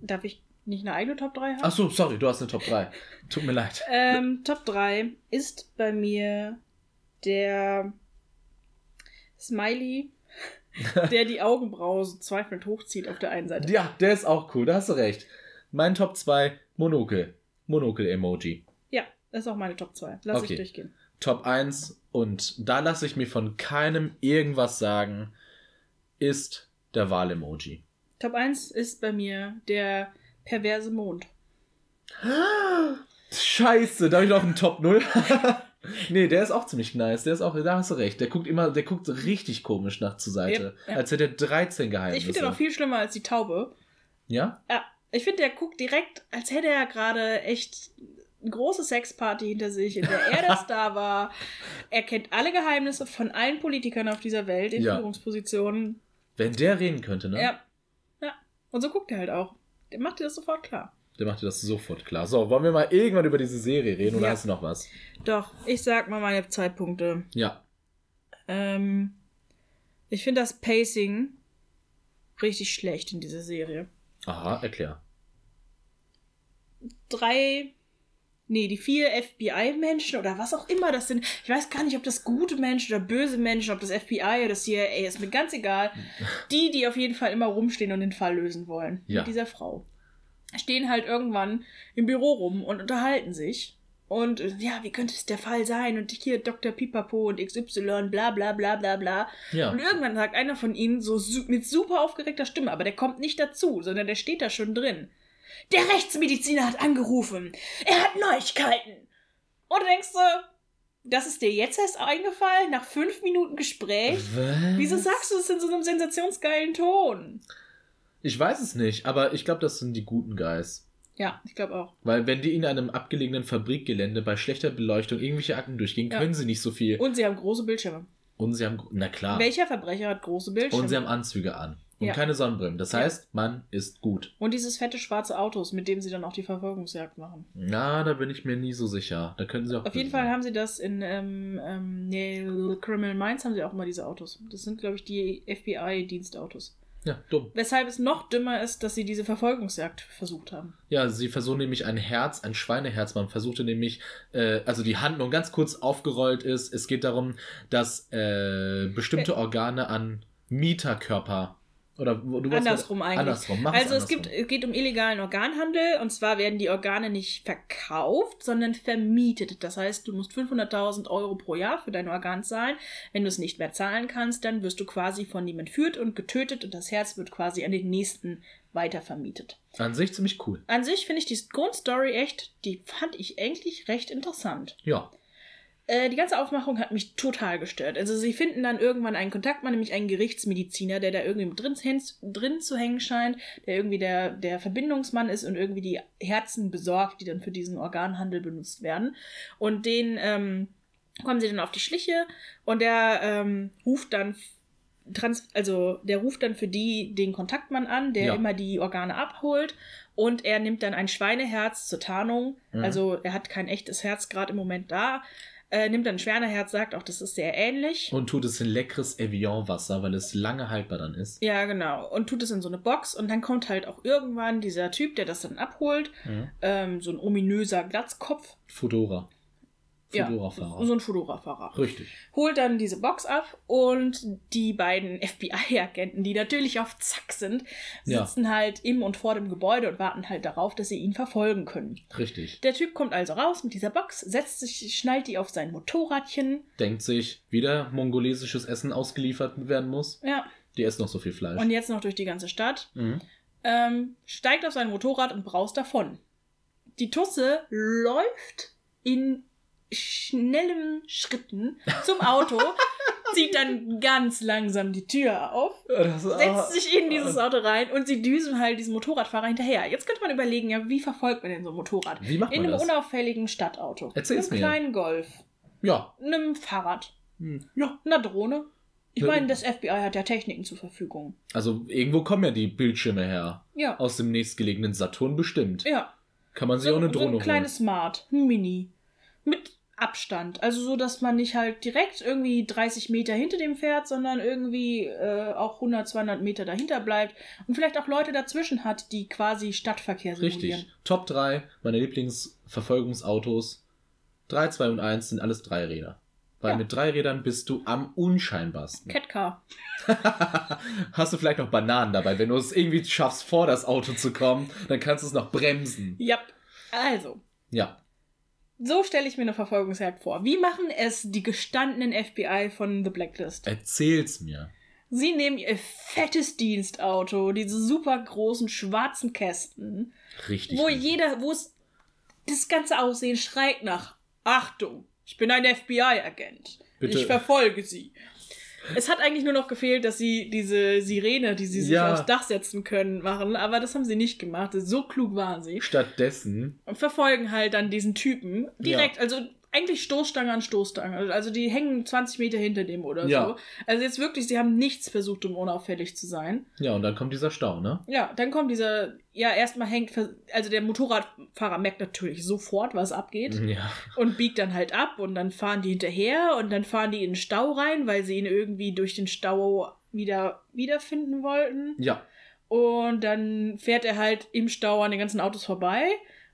darf ich nicht eine eigene Top 3 haben? Ach so, sorry, du hast eine Top 3. [laughs] Tut mir leid. Ähm, Top 3 ist bei mir der Smiley [laughs] der die Augenbraue so zweifelnd hochzieht auf der einen Seite. Ja, der ist auch cool, da hast du recht. Mein Top 2, Monokel. Monokel-Emoji. Ja, das ist auch meine Top 2. Lass Okay. ich durchgehen. Top 1 und da lasse ich mir von keinem irgendwas sagen, ist der Wahl-Emoji. Top 1 ist bei mir der perverse Mond. Scheiße, da habe ich noch einen Top 0. [laughs] nee, der ist auch ziemlich nice. Der ist auch, da hast du recht. Der guckt immer, der guckt richtig komisch nach zur Seite. Ja, ja. Als hätte er 13 Geheimnisse. Ich finde den noch viel schlimmer als die Taube. ja? Ja, ich finde, der guckt direkt, als hätte er gerade echt eine große Sexparty hinter sich, in der er der [laughs] Star war. Er kennt alle Geheimnisse von allen Politikern auf dieser Welt in Ja. Führungspositionen. Wenn der reden könnte, ne? Ja. Ja. Und so guckt er halt auch. Der macht dir das sofort klar. Der macht dir das sofort klar. So, wollen wir mal irgendwann über diese Serie reden oder Ja. hast du noch was? Doch, ich sag mal meine zwei Punkte. Ja. Ähm, ich finde das Pacing richtig schlecht in dieser Serie. Aha, erklär. Drei, nee, die vier FBI-Menschen oder was auch immer das sind. Ich weiß gar nicht, ob das gute Menschen oder böse Menschen, ob das FBI oder das CIA ist mir ganz egal. [laughs] Die, die auf jeden Fall immer rumstehen und den Fall lösen wollen. Ja. Mit dieser Frau. Stehen halt irgendwann im Büro rum und unterhalten sich. Und äh, ja, wie könnte es der Fall sein? Und hier Dr. Pipapo und XY, bla bla bla bla bla. Ja. Und irgendwann sagt einer von ihnen so mit super aufgeregter Stimme, aber der kommt nicht dazu, sondern der steht da schon drin. Der Rechtsmediziner hat angerufen. Er hat Neuigkeiten. Und du denkst so, das ist dir jetzt erst eingefallen, nach fünf Minuten Gespräch? Was? Wieso sagst du es in so einem sensationsgeilen Ton? Ich weiß es nicht, aber ich glaube, das sind die guten Guys. Ja, ich glaube auch. Weil wenn die in einem abgelegenen Fabrikgelände bei schlechter Beleuchtung irgendwelche Akten durchgehen, Ja. können sie nicht so viel. Und sie haben große Bildschirme. Und sie haben, na klar, Welcher Verbrecher hat große Bildschirme? und sie haben Anzüge an. Und Ja. keine Sonnenbrillen. Das heißt, man ist gut. Und dieses fette schwarze Autos, mit dem sie dann auch die Verfolgungsjagd machen. Na, da bin ich mir nie so sicher. Da können sie auch. Auf jeden Fall haben sie das in ähm, ähm, Criminal Minds haben sie auch immer diese Autos. Das sind, glaube ich, die FBI-Dienstautos. Ja, dumm. Weshalb es noch dümmer ist, dass sie diese Verfolgungsjagd versucht haben. Ja, sie versuchen nämlich ein Herz, ein Schweineherz. Man versuchte nämlich, äh, also die Handlung ganz kurz aufgerollt ist. Es geht darum, dass äh, bestimmte Organe an Mieterkörper oder wo du Andersrum eigentlich. Andersrum. Mach Also es andersrum. gibt, es geht um illegalen Organhandel und zwar werden die Organe nicht verkauft, sondern vermietet. Das heißt, du musst 500.000 Euro pro Jahr für dein Organ zahlen. Wenn du es nicht mehr zahlen kannst, dann wirst du quasi von ihm entführt und getötet und das Herz wird quasi an den nächsten weitervermietet. An sich ziemlich cool. An sich finde ich die Grundstory echt, die fand ich eigentlich recht interessant. Ja. Äh, die ganze Aufmachung hat mich total gestört. Also sie finden dann irgendwann einen Kontaktmann, nämlich einen Gerichtsmediziner, der da irgendwie mit drin, drin zu hängen scheint, der irgendwie der, der Verbindungsmann ist und irgendwie die Herzen besorgt, die dann für diesen Organhandel benutzt werden. Und den ähm, kommen sie dann auf die Schliche und der ähm, ruft dann trans also der ruft dann für die den Kontaktmann an, der Ja. immer die Organe abholt und er nimmt dann ein Schweineherz zur Tarnung. Mhm. Also er hat kein echtes Herz gerade im Moment da. Äh, nimmt dann ein Schweineherz, sagt auch, das ist sehr ähnlich. Und tut es in leckeres Evian-Wasser, weil es lange haltbar dann ist. ja, genau. Und tut es in so eine Box und dann kommt halt auch irgendwann dieser Typ, der das dann abholt. Mhm. Ähm, so ein ominöser Glatzkopf. Fedora. Ja, so ein Fedora-Fahrer. Richtig. holt dann diese Box ab und die beiden [laughs] FBI-Agenten, die natürlich auf Zack sind, Ja. sitzen halt im und vor dem Gebäude und warten halt darauf, dass sie ihn verfolgen können. Richtig. Der Typ kommt also raus mit dieser Box, setzt sich, schnallt die auf sein Motorradchen. Denkt sich, wieder mongolesisches Essen ausgeliefert werden muss. Ja, Die essen noch so viel Fleisch. und jetzt noch durch die ganze Stadt. mhm. Ähm, steigt auf sein Motorrad und braust davon. Die Tusse läuft in schnellen Schritten [laughs] zum Auto, zieht dann ganz langsam die Tür auf Das, setzt sich in dieses Auto rein und sie düsen halt diesen Motorradfahrer hinterher. Jetzt könnte man überlegen, ja, wie verfolgt man denn so ein Motorrad? Wie macht In man einem das? unauffälligen Stadtauto. Erzähl's einem mir. kleinen Golf. Ja. Einem Fahrrad. Hm. Ja. Einer Drohne. Ich Ja. meine, das FBI hat ja Techniken zur Verfügung. Also irgendwo kommen ja die Bildschirme her. Ja. Aus dem nächstgelegenen Saturn bestimmt. Ja. Kann man sich So, auch eine so Drohne ein holen. kleines Smart. Ein Mini. Mit Abstand. Also so, dass man nicht halt direkt irgendwie 30 Meter hinter dem fährt, sondern irgendwie äh, auch 100, 200 Meter dahinter bleibt und vielleicht auch Leute dazwischen hat, die quasi Stadtverkehr simulieren. Richtig. Top 3, meine Lieblingsverfolgungsautos. 3, 2 und 1 sind alles Dreiräder. Weil Ja. mit drei Rädern bist du am unscheinbarsten. Catcar. [laughs] Hast du vielleicht noch Bananen dabei? Wenn du es irgendwie schaffst, vor das Auto zu kommen, dann kannst du es noch bremsen. Ja. Also, Ja. So stelle ich mir eine Verfolgungsjagd vor. Wie machen es die gestandenen FBI von The Blacklist? Erzähl's mir. Sie nehmen ihr fettes Dienstauto, diese super großen schwarzen Kästen, Richtig. wo richtig. jeder, wo es das ganze Aussehen schreit nach Achtung, ich bin ein FBI-Agent. Ich verfolge sie. Es hat eigentlich nur noch gefehlt, dass sie diese Sirene, die sie sich Ja. aufs Dach setzen können, machen, aber das haben sie nicht gemacht. So klug waren sie. Stattdessen, Und verfolgen halt dann diesen Typen direkt, also eigentlich Stoßstange an Stoßstange. Also die hängen 20 Meter hinter dem oder Ja. so. Also jetzt wirklich, sie haben nichts versucht, um unauffällig zu sein. ja, und dann kommt dieser Stau, ne? Ja, dann kommt dieser, ja, erstmal hängt, also der Motorradfahrer merkt natürlich sofort, was abgeht [laughs] Ja. und biegt dann halt ab und dann fahren die hinterher und dann fahren die in den Stau rein, weil sie ihn irgendwie durch den Stau wieder wiederfinden wollten. Ja. Und dann fährt er halt im Stau an den ganzen Autos vorbei.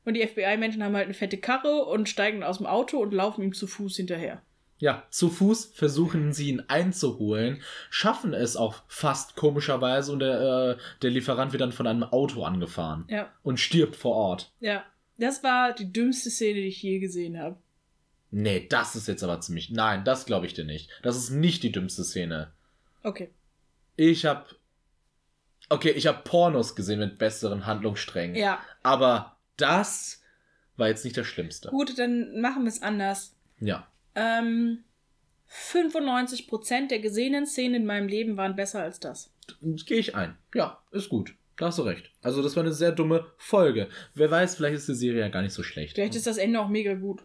Und die FBI-Menschen haben halt eine fette Karre und steigen aus dem Auto und laufen ihm zu Fuß hinterher. Ja, zu Fuß versuchen sie ihn einzuholen, schaffen es auch fast komischerweise und der, äh, der Lieferant wird dann von einem Auto angefahren Ja, und stirbt vor Ort. ja. Das war die dümmste Szene, die ich je gesehen habe. Nee, das ist jetzt aber ziemlich. Nein, das glaube ich dir nicht. Das ist nicht die dümmste Szene. Okay. Ich hab. Okay, ich hab Pornos gesehen mit besseren Handlungssträngen. Ja, Aber das war jetzt nicht das Schlimmste. gut, dann machen wir es anders. Ja. Ähm, 95% der gesehenen Szenen in meinem Leben waren besser als das. Gehe ich ein. Ja, ist gut. Da hast du recht. Also, das war eine sehr dumme Folge. Wer weiß, vielleicht ist die Serie ja gar nicht so schlecht. Vielleicht ist das Ende auch mega gut.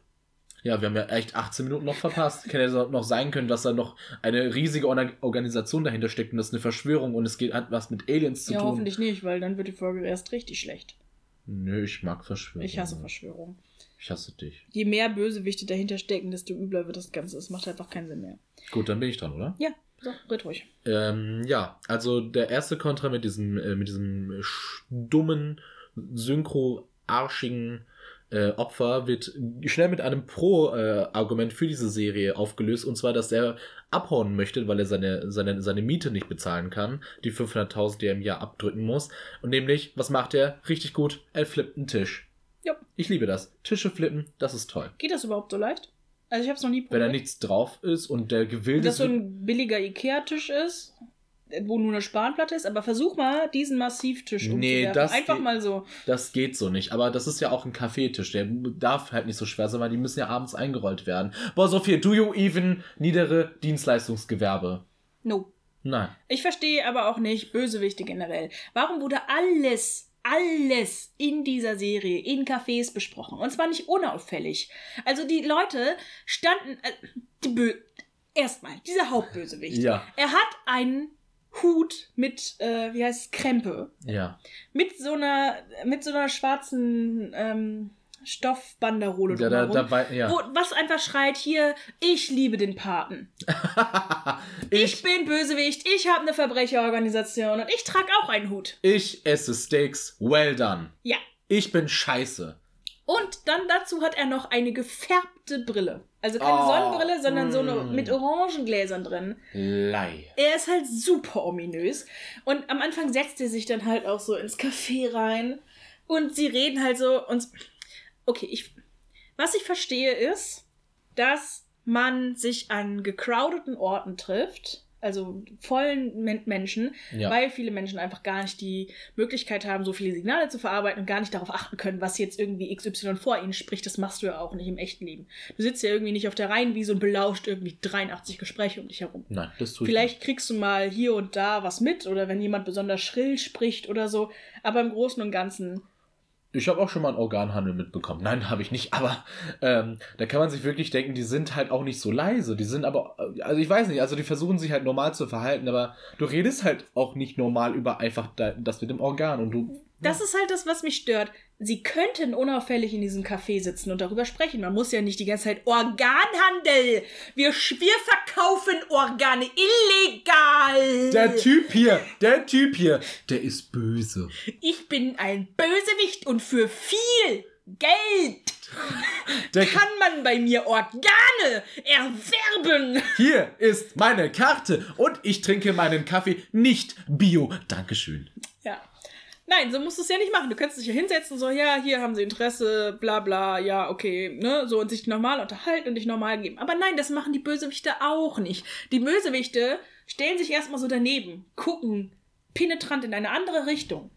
Ja, wir haben ja echt 18 Minuten noch verpasst. Hätte ja noch sein können, dass da noch eine riesige Orga- Organisation dahinter steckt und das ist eine Verschwörung und es geht hat was mit Aliens zu ja, tun. hoffentlich nicht, weil dann wird die Folge erst richtig schlecht. Nö, ich mag Verschwörung. Ich hasse Verschwörung. Ich hasse dich. Je mehr Bösewichte dahinter stecken, desto übler wird das Ganze. Es macht einfach keinen Sinn mehr. Gut, dann bin ich dran, oder? Ja, so, red ruhig. Ähm, ja, also der erste Kontra mit diesem, äh, mit diesem sch- dummen, synchro-arschigen äh, Opfer wird schnell mit einem Pro-Argument für diese Serie aufgelöst, und zwar, dass er abhauen möchte, weil er seine, seine, seine Miete nicht bezahlen kann, die 500.000, die er im Jahr abdrücken muss. Und nämlich, was macht er? Richtig gut, er flippt einen Tisch. Ja. Ich liebe das. Tische flippen, das ist toll. Geht das überhaupt so leicht? Also ich habe es noch nie Wenn da probiert. nichts drauf ist und der gewillt dass so ein billiger Ikea-Tisch ist, wo nur eine Spanplatte ist, aber versuch mal, diesen Massivtisch Nee, umzuwerfen. das Einfach mal so. Das geht so nicht. Aber das ist ja auch ein Kaffeetisch. Der darf halt nicht so schwer sein, weil die müssen ja abends eingerollt werden. Boah, Sophie, do you even niedere Dienstleistungsgewerbe? No. Nein. Ich verstehe aber auch nicht Bösewichte generell. Warum wurde alles, alles in dieser Serie in Cafés besprochen? Und zwar nicht unauffällig. Also die Leute standen. Äh, die Bö Erstmal, dieser Hauptbösewicht. Ja. Er hat einen Hut mit, äh, wie heißt es, Krempe. Ja. Mit so einer, mit so einer schwarzen ähm, Stoffbanderole Ja, da, drumherum. da war, ja. Wo, was einfach schreit hier, ich liebe den Paten. [laughs] Ich, ich, bin Bösewicht, ich habe eine Verbrecherorganisation und ich trage auch einen Hut. ich esse Steaks, well done. Ja. Ich bin scheiße. Und dann dazu hat er noch eine gefärbte Brille. Also keine Oh, Sonnenbrille, sondern so eine mm. mit Orangengläsern drin. Lei. Er ist halt super ominös. Und am Anfang setzt er sich dann halt auch so ins Café rein. Und sie reden halt so und. Okay, ich. Was ich verstehe ist, dass man sich an gecrowdeten Orten trifft. Also vollen Men Menschen, Ja. weil viele Menschen einfach gar nicht die Möglichkeit haben, so viele Signale zu verarbeiten und gar nicht darauf achten können, was jetzt irgendwie XY vor ihnen spricht. Das machst du ja auch nicht im echten Leben. Du sitzt ja irgendwie nicht auf der Reihenwiese und belauscht irgendwie 83 Gespräche um dich herum. Nein, das tue ich Vielleicht kriegst du mal hier und da was mit oder wenn jemand besonders schrill spricht oder so. Aber im Großen und Ganzen, Ich habe auch schon mal einen Organhandel mitbekommen. Nein, habe ich nicht. Aber ähm, da kann man sich wirklich denken, die sind halt auch nicht so leise. Die sind aber, also ich weiß nicht, also die versuchen sich halt normal zu verhalten, aber du redest halt auch nicht normal über einfach da, das mit dem Organ und du. das ist halt das, was mich stört. Sie könnten unauffällig in diesem Café sitzen und darüber sprechen. Man muss ja nicht die ganze Zeit Organhandel. Wir, wir verkaufen Organe illegal. Der Typ hier, der Typ hier, der ist böse. Ich bin ein Bösewicht und für viel Geld Der- kann man bei mir Organe erwerben. Hier ist meine Karte und ich trinke meinen Kaffee nicht bio. Dankeschön. Ja. Nein, so musst du es ja nicht machen. Du kannst dich ja hinsetzen, so, ja, hier haben sie Interesse, bla bla, ja, okay, ne, so und sich normal unterhalten und dich normal geben. Aber nein, das machen die Bösewichte auch nicht. Die Bösewichte stellen sich erstmal so daneben, gucken penetrant in eine andere Richtung.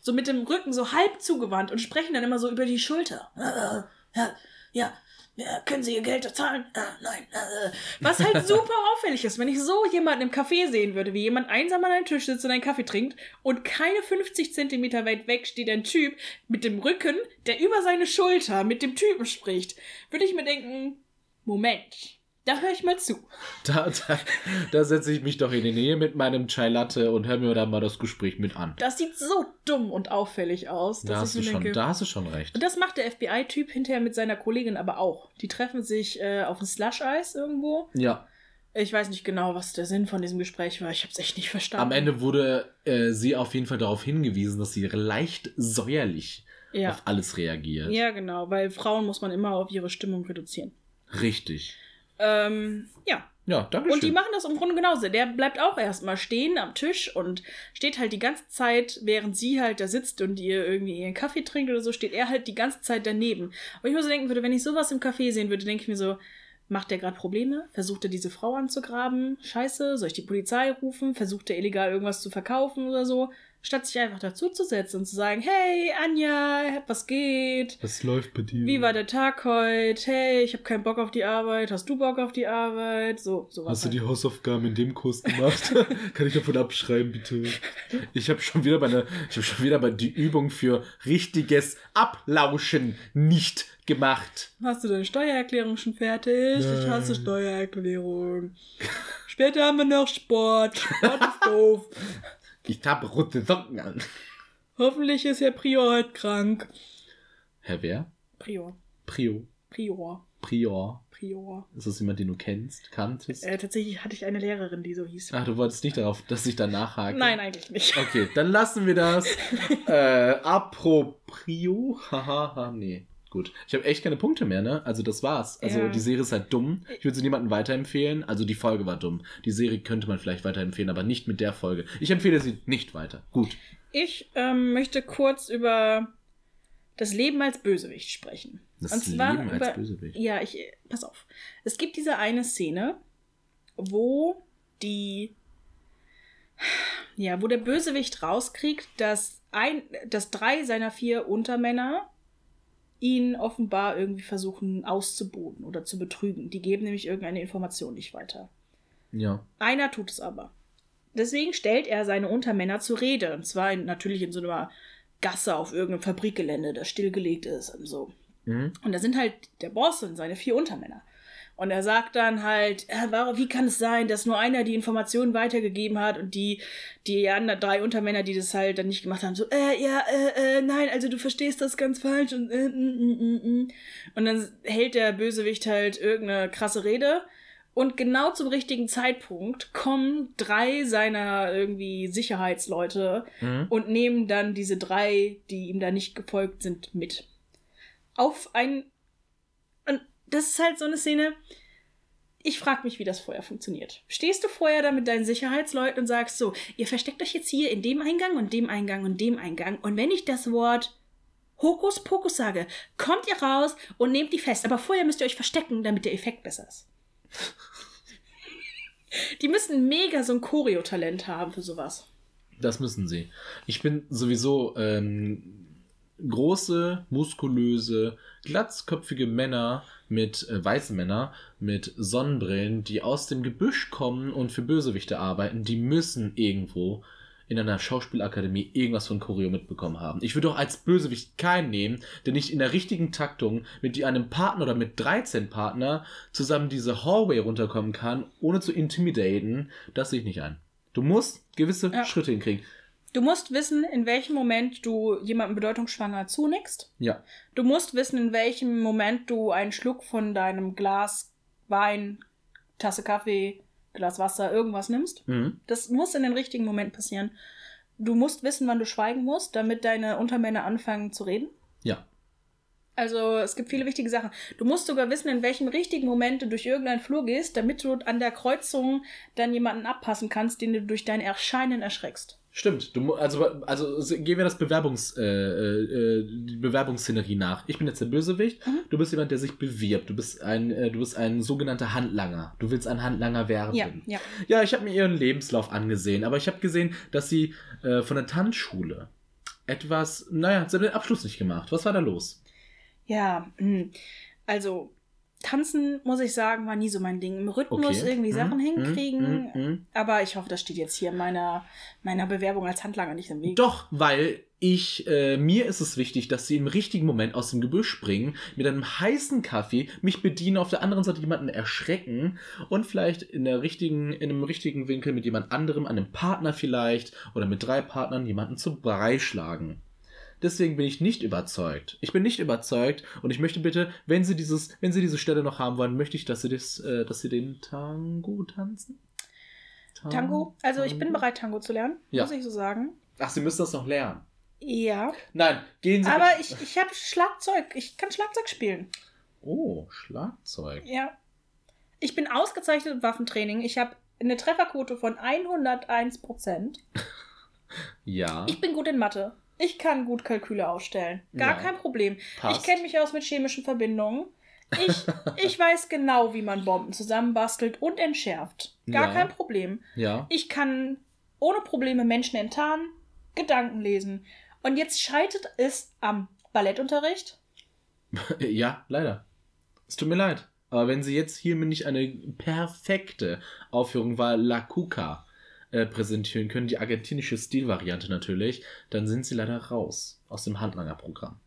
So mit dem Rücken so halb zugewandt und sprechen dann immer so über die Schulter. Ja, ja, ja, können Sie Ihr Geld zahlen? Ah, nein. Äh. Was halt [laughs] super auffällig ist, wenn ich so jemanden im Café sehen würde, wie jemand einsam an einem Tisch sitzt und einen Kaffee trinkt und keine 50 Zentimeter weit weg steht ein Typ mit dem Rücken, der über seine Schulter mit dem Typen spricht, würde ich mir denken, Moment, da höre ich mal zu. Da, da, da setze ich mich doch in die Nähe mit meinem Chai Latte und höre mir dann mal das Gespräch mit an. Das sieht so dumm und auffällig aus, Da dass hast, du ich mir schon, denke, da hast du schon recht. Und das macht der FBI-Typ hinterher mit seiner Kollegin aber auch. Die treffen sich äh, auf dem Slush-Eis irgendwo. Ja. Ich weiß nicht genau, was der Sinn von diesem Gespräch war. Ich habe es echt nicht verstanden. Am Ende wurde äh, sie auf jeden Fall darauf hingewiesen, dass sie leicht säuerlich Ja. auf alles reagiert. ja, genau, weil Frauen muss man immer auf ihre Stimmung reduzieren. Richtig. Ähm, ja. Ja, danke Und die schön. machen das im Grunde genauso. Der bleibt auch erstmal stehen am Tisch und steht halt die ganze Zeit, während sie halt da sitzt und ihr irgendwie ihren Kaffee trinkt oder so, steht er halt die ganze Zeit daneben. Und ich mir so denken würde, wenn ich sowas im Café sehen würde, denke ich mir so, macht der gerade Probleme? Versucht er diese Frau anzugraben? Scheiße, soll ich die Polizei rufen? Versucht er illegal irgendwas zu verkaufen oder so? Statt sich einfach dazuzusetzen und zu sagen, hey, Anja, was geht? Was läuft bei dir? Wie war der Tag heute? Hey, ich habe keinen Bock auf die Arbeit. Hast du Bock auf die Arbeit? So, sowas. Hast du halt. die Hausaufgaben in dem Kurs gemacht? [laughs] Kann ich davon abschreiben, bitte? Ich habe schon wieder meine, ich habe schon wieder mal die Übung für richtiges Ablauschen nicht gemacht. Hast du deine Steuererklärung schon fertig? Ich Nein. hasse Steuererklärung. Später haben wir noch Sport. Sport ist [laughs] doof. Ich habe rote Socken an. Hoffentlich ist Herr Prior heute krank. Herr wer? Prior. Prio. Prior. Prior. Prior. Ist das jemand, den du kennst, kanntest? Äh, tatsächlich hatte ich eine Lehrerin, die so hieß. Ach, du wolltest nicht darauf, dass ich da nachhake? Nein, eigentlich nicht. Okay, dann lassen wir das. [laughs] äh, aproprio. Hahaha, nee. Gut. Ich habe echt keine Punkte mehr, ne? Also das war's. Also Ja. die Serie ist halt dumm. Ich würde sie niemandem weiterempfehlen. Also die Folge war dumm. Die Serie könnte man vielleicht weiterempfehlen, aber nicht mit der Folge. Ich empfehle sie nicht weiter. Gut. Ich ähm, möchte kurz über das Leben als Bösewicht sprechen. Das Und zwar Leben als über- Bösewicht. Ja, ich, pass auf. Es gibt diese eine Szene, wo die, ja, wo der Bösewicht rauskriegt, dass ein, dass drei seiner vier Untermänner ihn offenbar irgendwie versuchen auszuboten oder zu betrügen. Die geben nämlich irgendeine Information nicht weiter. Ja. Einer tut es aber. Deswegen stellt er seine Untermänner zur Rede. Und zwar in, natürlich in so einer Gasse auf irgendeinem Fabrikgelände, das stillgelegt ist und so. Mhm. Und da sind halt der Boss und seine vier Untermänner. Und er sagt dann halt, äh, warum, wie kann es sein, dass nur einer die Informationen weitergegeben hat und die, die anderen drei Untermänner, die das halt dann nicht gemacht haben, so, äh, ja, äh, äh, nein, also du verstehst das ganz falsch und, äh, mm, mm, mm. Und dann hält der Bösewicht halt irgendeine krasse Rede. Und genau zum richtigen Zeitpunkt kommen drei seiner irgendwie Sicherheitsleute Mhm. und nehmen dann diese drei, die ihm da nicht gefolgt sind, mit. Auf ein. Das ist halt so eine Szene. Ich frage mich, wie das vorher funktioniert. Stehst du vorher da mit deinen Sicherheitsleuten und sagst so, ihr versteckt euch jetzt hier in dem Eingang und dem Eingang und dem Eingang. Und wenn ich das Wort Hokuspokus sage, kommt ihr raus und nehmt die fest. Aber vorher müsst ihr euch verstecken, damit der Effekt besser ist. [laughs] Die müssen mega so ein Choreo-Talent haben für sowas. Das müssen sie. Ich bin sowieso ähm, große, muskulöse, glatzköpfige Männer mit äh, weiße Männer mit Sonnenbrillen, die aus dem Gebüsch kommen und für Bösewichte arbeiten, die müssen irgendwo in einer Schauspielakademie irgendwas von Choreo mitbekommen haben. Ich würde auch als Bösewicht keinen nehmen, der nicht in der richtigen Taktung mit einem Partner oder mit 13 Partner zusammen diese Hallway runterkommen kann, ohne zu intimidaten. Das sehe ich nicht ein. Du musst gewisse Ja. Schritte hinkriegen. Du musst wissen, in welchem Moment du jemandem bedeutungsschwanger zunickst. Ja. Du musst wissen, in welchem Moment du einen Schluck von deinem Glas Wein, Tasse Kaffee, Glas Wasser, irgendwas nimmst. Mhm. Das muss in den richtigen Moment passieren. Du musst wissen, wann du schweigen musst, damit deine Untermänner anfangen zu reden. Ja. Also es gibt viele wichtige Sachen. Du musst sogar wissen, in welchem richtigen Moment du durch irgendeinen Flur gehst, damit du an der Kreuzung dann jemanden abpassen kannst, den du durch dein Erscheinen erschreckst. Stimmt, du, also, also gehen wir das Bewerbungs, äh, äh, die Bewerbungsszenerie nach. Ich bin jetzt der Bösewicht, Mhm. du bist jemand, der sich bewirbt. Du bist ein, äh, du bist ein sogenannter Handlanger. Du willst ein Handlanger werden. Ja, ja. Ja, ich habe mir ihren Lebenslauf angesehen, aber ich habe gesehen, dass sie äh, von der Tanzschule etwas, naja, sie haben den Abschluss nicht gemacht. Was war da los? Ja, mh. also tanzen, muss ich sagen, war nie so mein Ding. Im Rhythmus Okay. irgendwie Mhm, Sachen mhm, hinkriegen. mhm, mhm. Aber ich hoffe, das steht jetzt hier meiner, meiner Bewerbung als Handlanger nicht im Weg. Doch, weil ich, äh, mir ist es wichtig, dass sie im richtigen Moment aus dem Gebüsch springen, mit einem heißen Kaffee mich bedienen, auf der anderen Seite jemanden erschrecken und vielleicht in der richtigen, in einem richtigen Winkel mit jemand anderem, einem Partner vielleicht oder mit drei Partnern jemanden zu Brei schlagen. Deswegen bin ich nicht überzeugt. Ich bin nicht überzeugt und ich möchte bitte, wenn Sie dieses, wenn Sie diese Stelle noch haben wollen, möchte ich, dass Sie das, äh, dass Sie den Tango tanzen. Tan- Tango? Also ich bin Tango? bereit, Tango zu lernen, Ja. muss ich so sagen. Ach, Sie müssen das noch lernen. Ja. Nein, gehen Sie. Aber ich, ich habe Schlagzeug. Ich kann Schlagzeug spielen. Oh, Schlagzeug. Ja. Ich bin ausgezeichnet im Waffentraining. Ich habe eine Trefferquote von 101%. [laughs] Ja. Ich bin gut in Mathe. Ich kann gut Kalküle ausstellen. Gar Ja. kein Problem. Passt. Ich kenne mich aus mit chemischen Verbindungen. Ich, [laughs] ich weiß genau, wie man Bomben zusammenbastelt und entschärft. Gar Ja. kein Problem. Ja. Ich kann ohne Probleme Menschen enttarnen, Gedanken lesen. Und jetzt scheitert es am Ballettunterricht. [laughs] Ja, leider. Es tut mir leid. Aber wenn Sie jetzt hier mir nicht eine perfekte Aufführung war La Cuca äh, präsentieren können, die argentinische Stilvariante natürlich, dann sind Sie leider raus aus dem Handlanger-Programm.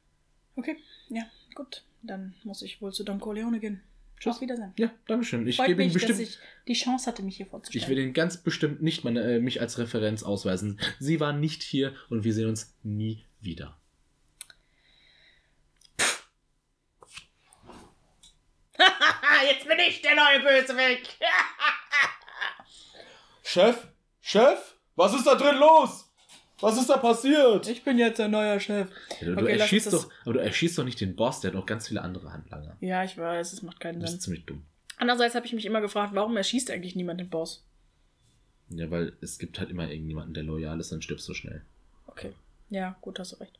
Okay, ja, gut. Dann muss ich wohl zu Don Corleone gehen. Tschüss. Auf Wiedersehen. Ja, Dankeschön. Ich Freut gebe Ihnen mich, dass bestimmt. ich die Chance hatte, mich hier vorzustellen. Ich will Ihnen ganz bestimmt nicht meine, äh, mich als Referenz ausweisen. Sie waren nicht hier und wir sehen uns nie wieder. [laughs] Jetzt bin ich der neue Bösewicht. [laughs] Chef? Chef? Was ist da drin los? Was ist da passiert? Ich bin jetzt der neue Chef. Ja, du, Okay, erschießt das- doch, aber du erschießt doch nicht den Boss, der hat noch ganz viele andere Handlanger. Ja, ich weiß, es macht keinen Sinn. bist ziemlich dumm. Andererseits habe ich mich immer gefragt, warum erschießt eigentlich niemand den Boss? Ja, weil es gibt halt immer irgendjemanden, der loyal ist, dann stirbst du schnell. Okay. Ja, gut, hast du recht.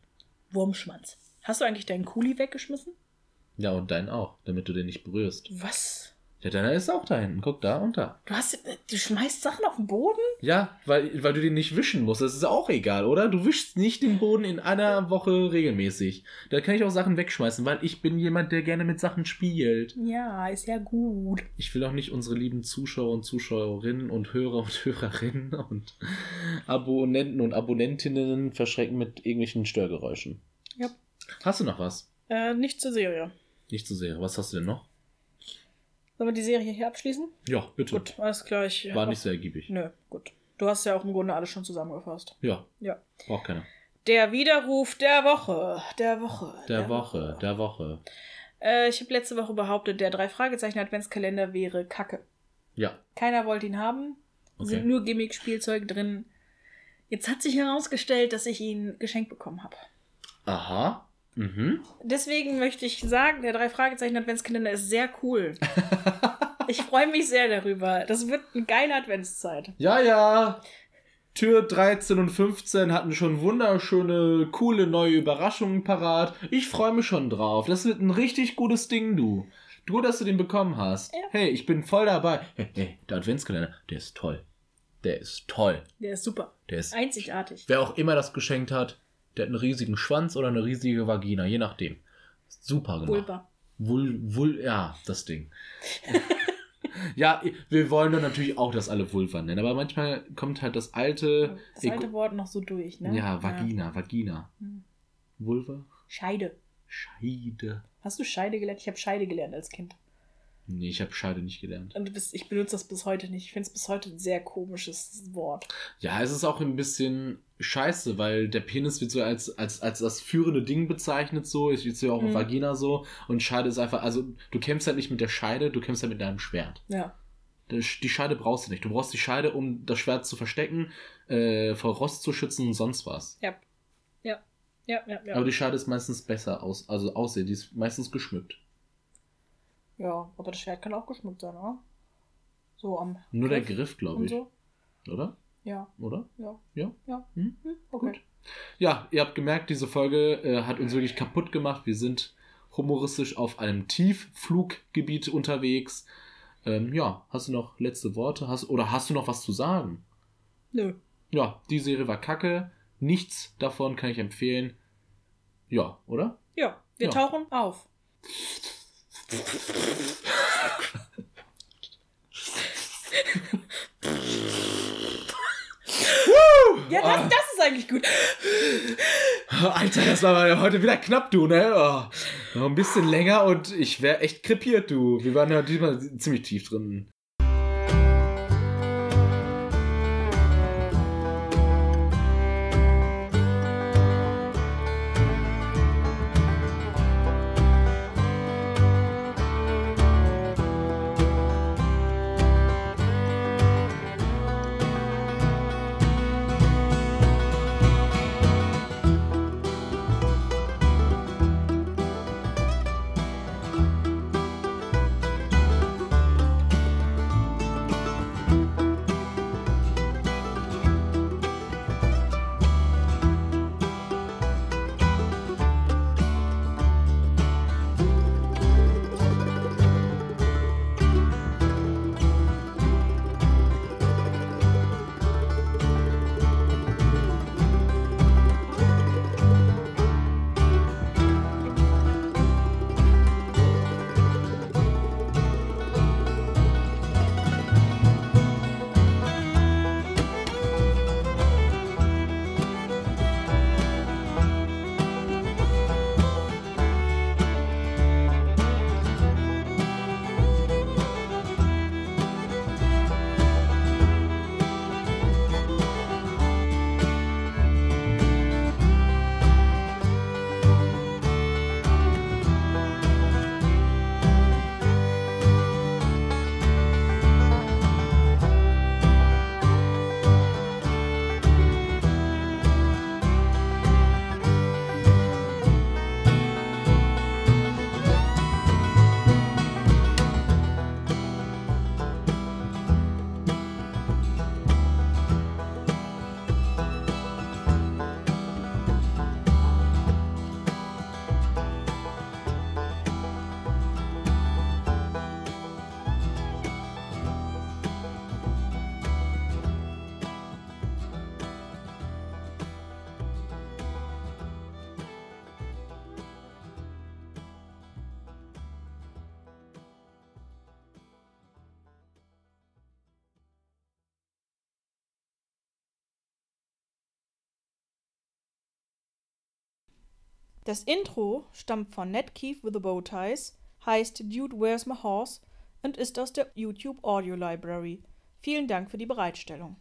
Wurmschwanz. Hast du eigentlich deinen Kuli weggeschmissen? Ja, und deinen auch, damit du den nicht berührst. Was? Ja, deiner ist auch da hinten. Guck da und da. Du hast, du schmeißt Sachen auf den Boden? Ja, weil, weil du den nicht wischen musst. Das ist auch egal, oder? Du wischst nicht den Boden in einer Woche regelmäßig. Da kann ich auch Sachen wegschmeißen, weil ich bin jemand, der gerne mit Sachen spielt. Ja, ist ja gut. Ich will auch nicht unsere lieben Zuschauer und Zuschauerinnen und Hörer und Hörerinnen und Abonnenten und Abonnentinnen verschrecken mit irgendwelchen Störgeräuschen. Ja. Hast du noch was? Äh, nicht zur Serie. Nicht zu sehr. Was hast du denn noch? Sollen wir die Serie hier abschließen? Ja, bitte. Gut, alles klar. War nicht so ergiebig. Nö, gut. Du hast ja auch im Grunde alles schon zusammengefasst. Ja, Ja. braucht keiner. Der Widerruf der Woche. Der Woche. Der Woche, der Woche. Äh, ich habe letzte Woche behauptet, der drei Fragezeichen Adventskalender wäre Kacke. Ja, Keiner wollte ihn haben. Okay. Sind nur Gimmick-Spielzeug drin. Jetzt hat sich herausgestellt, dass ich ihn geschenkt bekommen habe. aha. Mhm. Deswegen möchte ich sagen, der drei Fragezeichen Adventskalender ist sehr cool. [laughs] ich freue mich sehr darüber. Das wird eine geile Adventszeit. Ja, ja. Tür 13 und 15 hatten schon wunderschöne, coole neue Überraschungen parat. Ich freue mich schon drauf. Das wird ein richtig gutes Ding, du. Du, dass du den bekommen hast. Ja. Hey, ich bin voll dabei. Hey, hey, der Adventskalender, der ist toll. Der ist toll. Der ist super. Der ist. Einzigartig. Wer auch immer das geschenkt hat, der hat einen riesigen Schwanz oder eine riesige Vagina, je nachdem. Super gemacht. Vulva. Vul, vul, ja, das Ding. [laughs] ja, wir wollen dann natürlich auch das alle Vulva nennen, aber manchmal kommt halt das alte. Das alte Wort noch so durch, ne? ja, Vagina, Vagina. Hm. Vulva? Scheide. Scheide. Hast du Scheide gelernt? Ich habe Scheide gelernt als Kind. Nee, ich habe Scheide nicht gelernt. Und du bist, ich benutze das bis heute nicht. Ich finde es bis heute ein sehr komisches Wort. Ja, es ist auch ein bisschen scheiße, weil der Penis wird so als, als, als das führende Ding bezeichnet, so. Ich sehe auch Mhm. Vagina so. Und Scheide ist einfach, also du kämpfst halt nicht mit der Scheide, du kämpfst halt mit deinem Schwert. Ja. Die Scheide brauchst du nicht. Du brauchst die Scheide, um das Schwert zu verstecken, äh, vor Rost zu schützen und sonst was. Ja. Ja. Ja, ja, ja. Aber die Schale ist meistens besser aus, also aussehen. Die ist meistens geschmückt. Ja, aber das Schwert kann auch geschmückt sein, oder? So am. Nur der Griff, glaube ich. so. Oder? Ja, Oder? ja. Ja. Ja. Hm? Hm, okay. Gut. Ja, ihr habt gemerkt, diese Folge äh, hat uns wirklich kaputt gemacht. Wir sind humoristisch auf einem Tieffluggebiet unterwegs. Ähm, ja, hast du noch letzte Worte? Hast, oder hast du noch was zu sagen? Nö. Ja, die Serie war kacke. Nichts davon kann ich empfehlen. Ja, oder? Ja, wir Ja. tauchen auf. Ja, das, Ah. das ist eigentlich gut. Alter, das war heute wieder knapp, du, ne? Oh, noch ein bisschen länger und ich wäre echt krepiert, du. Wir waren ja diesmal ziemlich tief drin. Das Intro stammt von Ned Keith with the Bow Ties, heißt Dude Where's My Horse und ist aus der YouTube Audio Library. Vielen Dank für die Bereitstellung.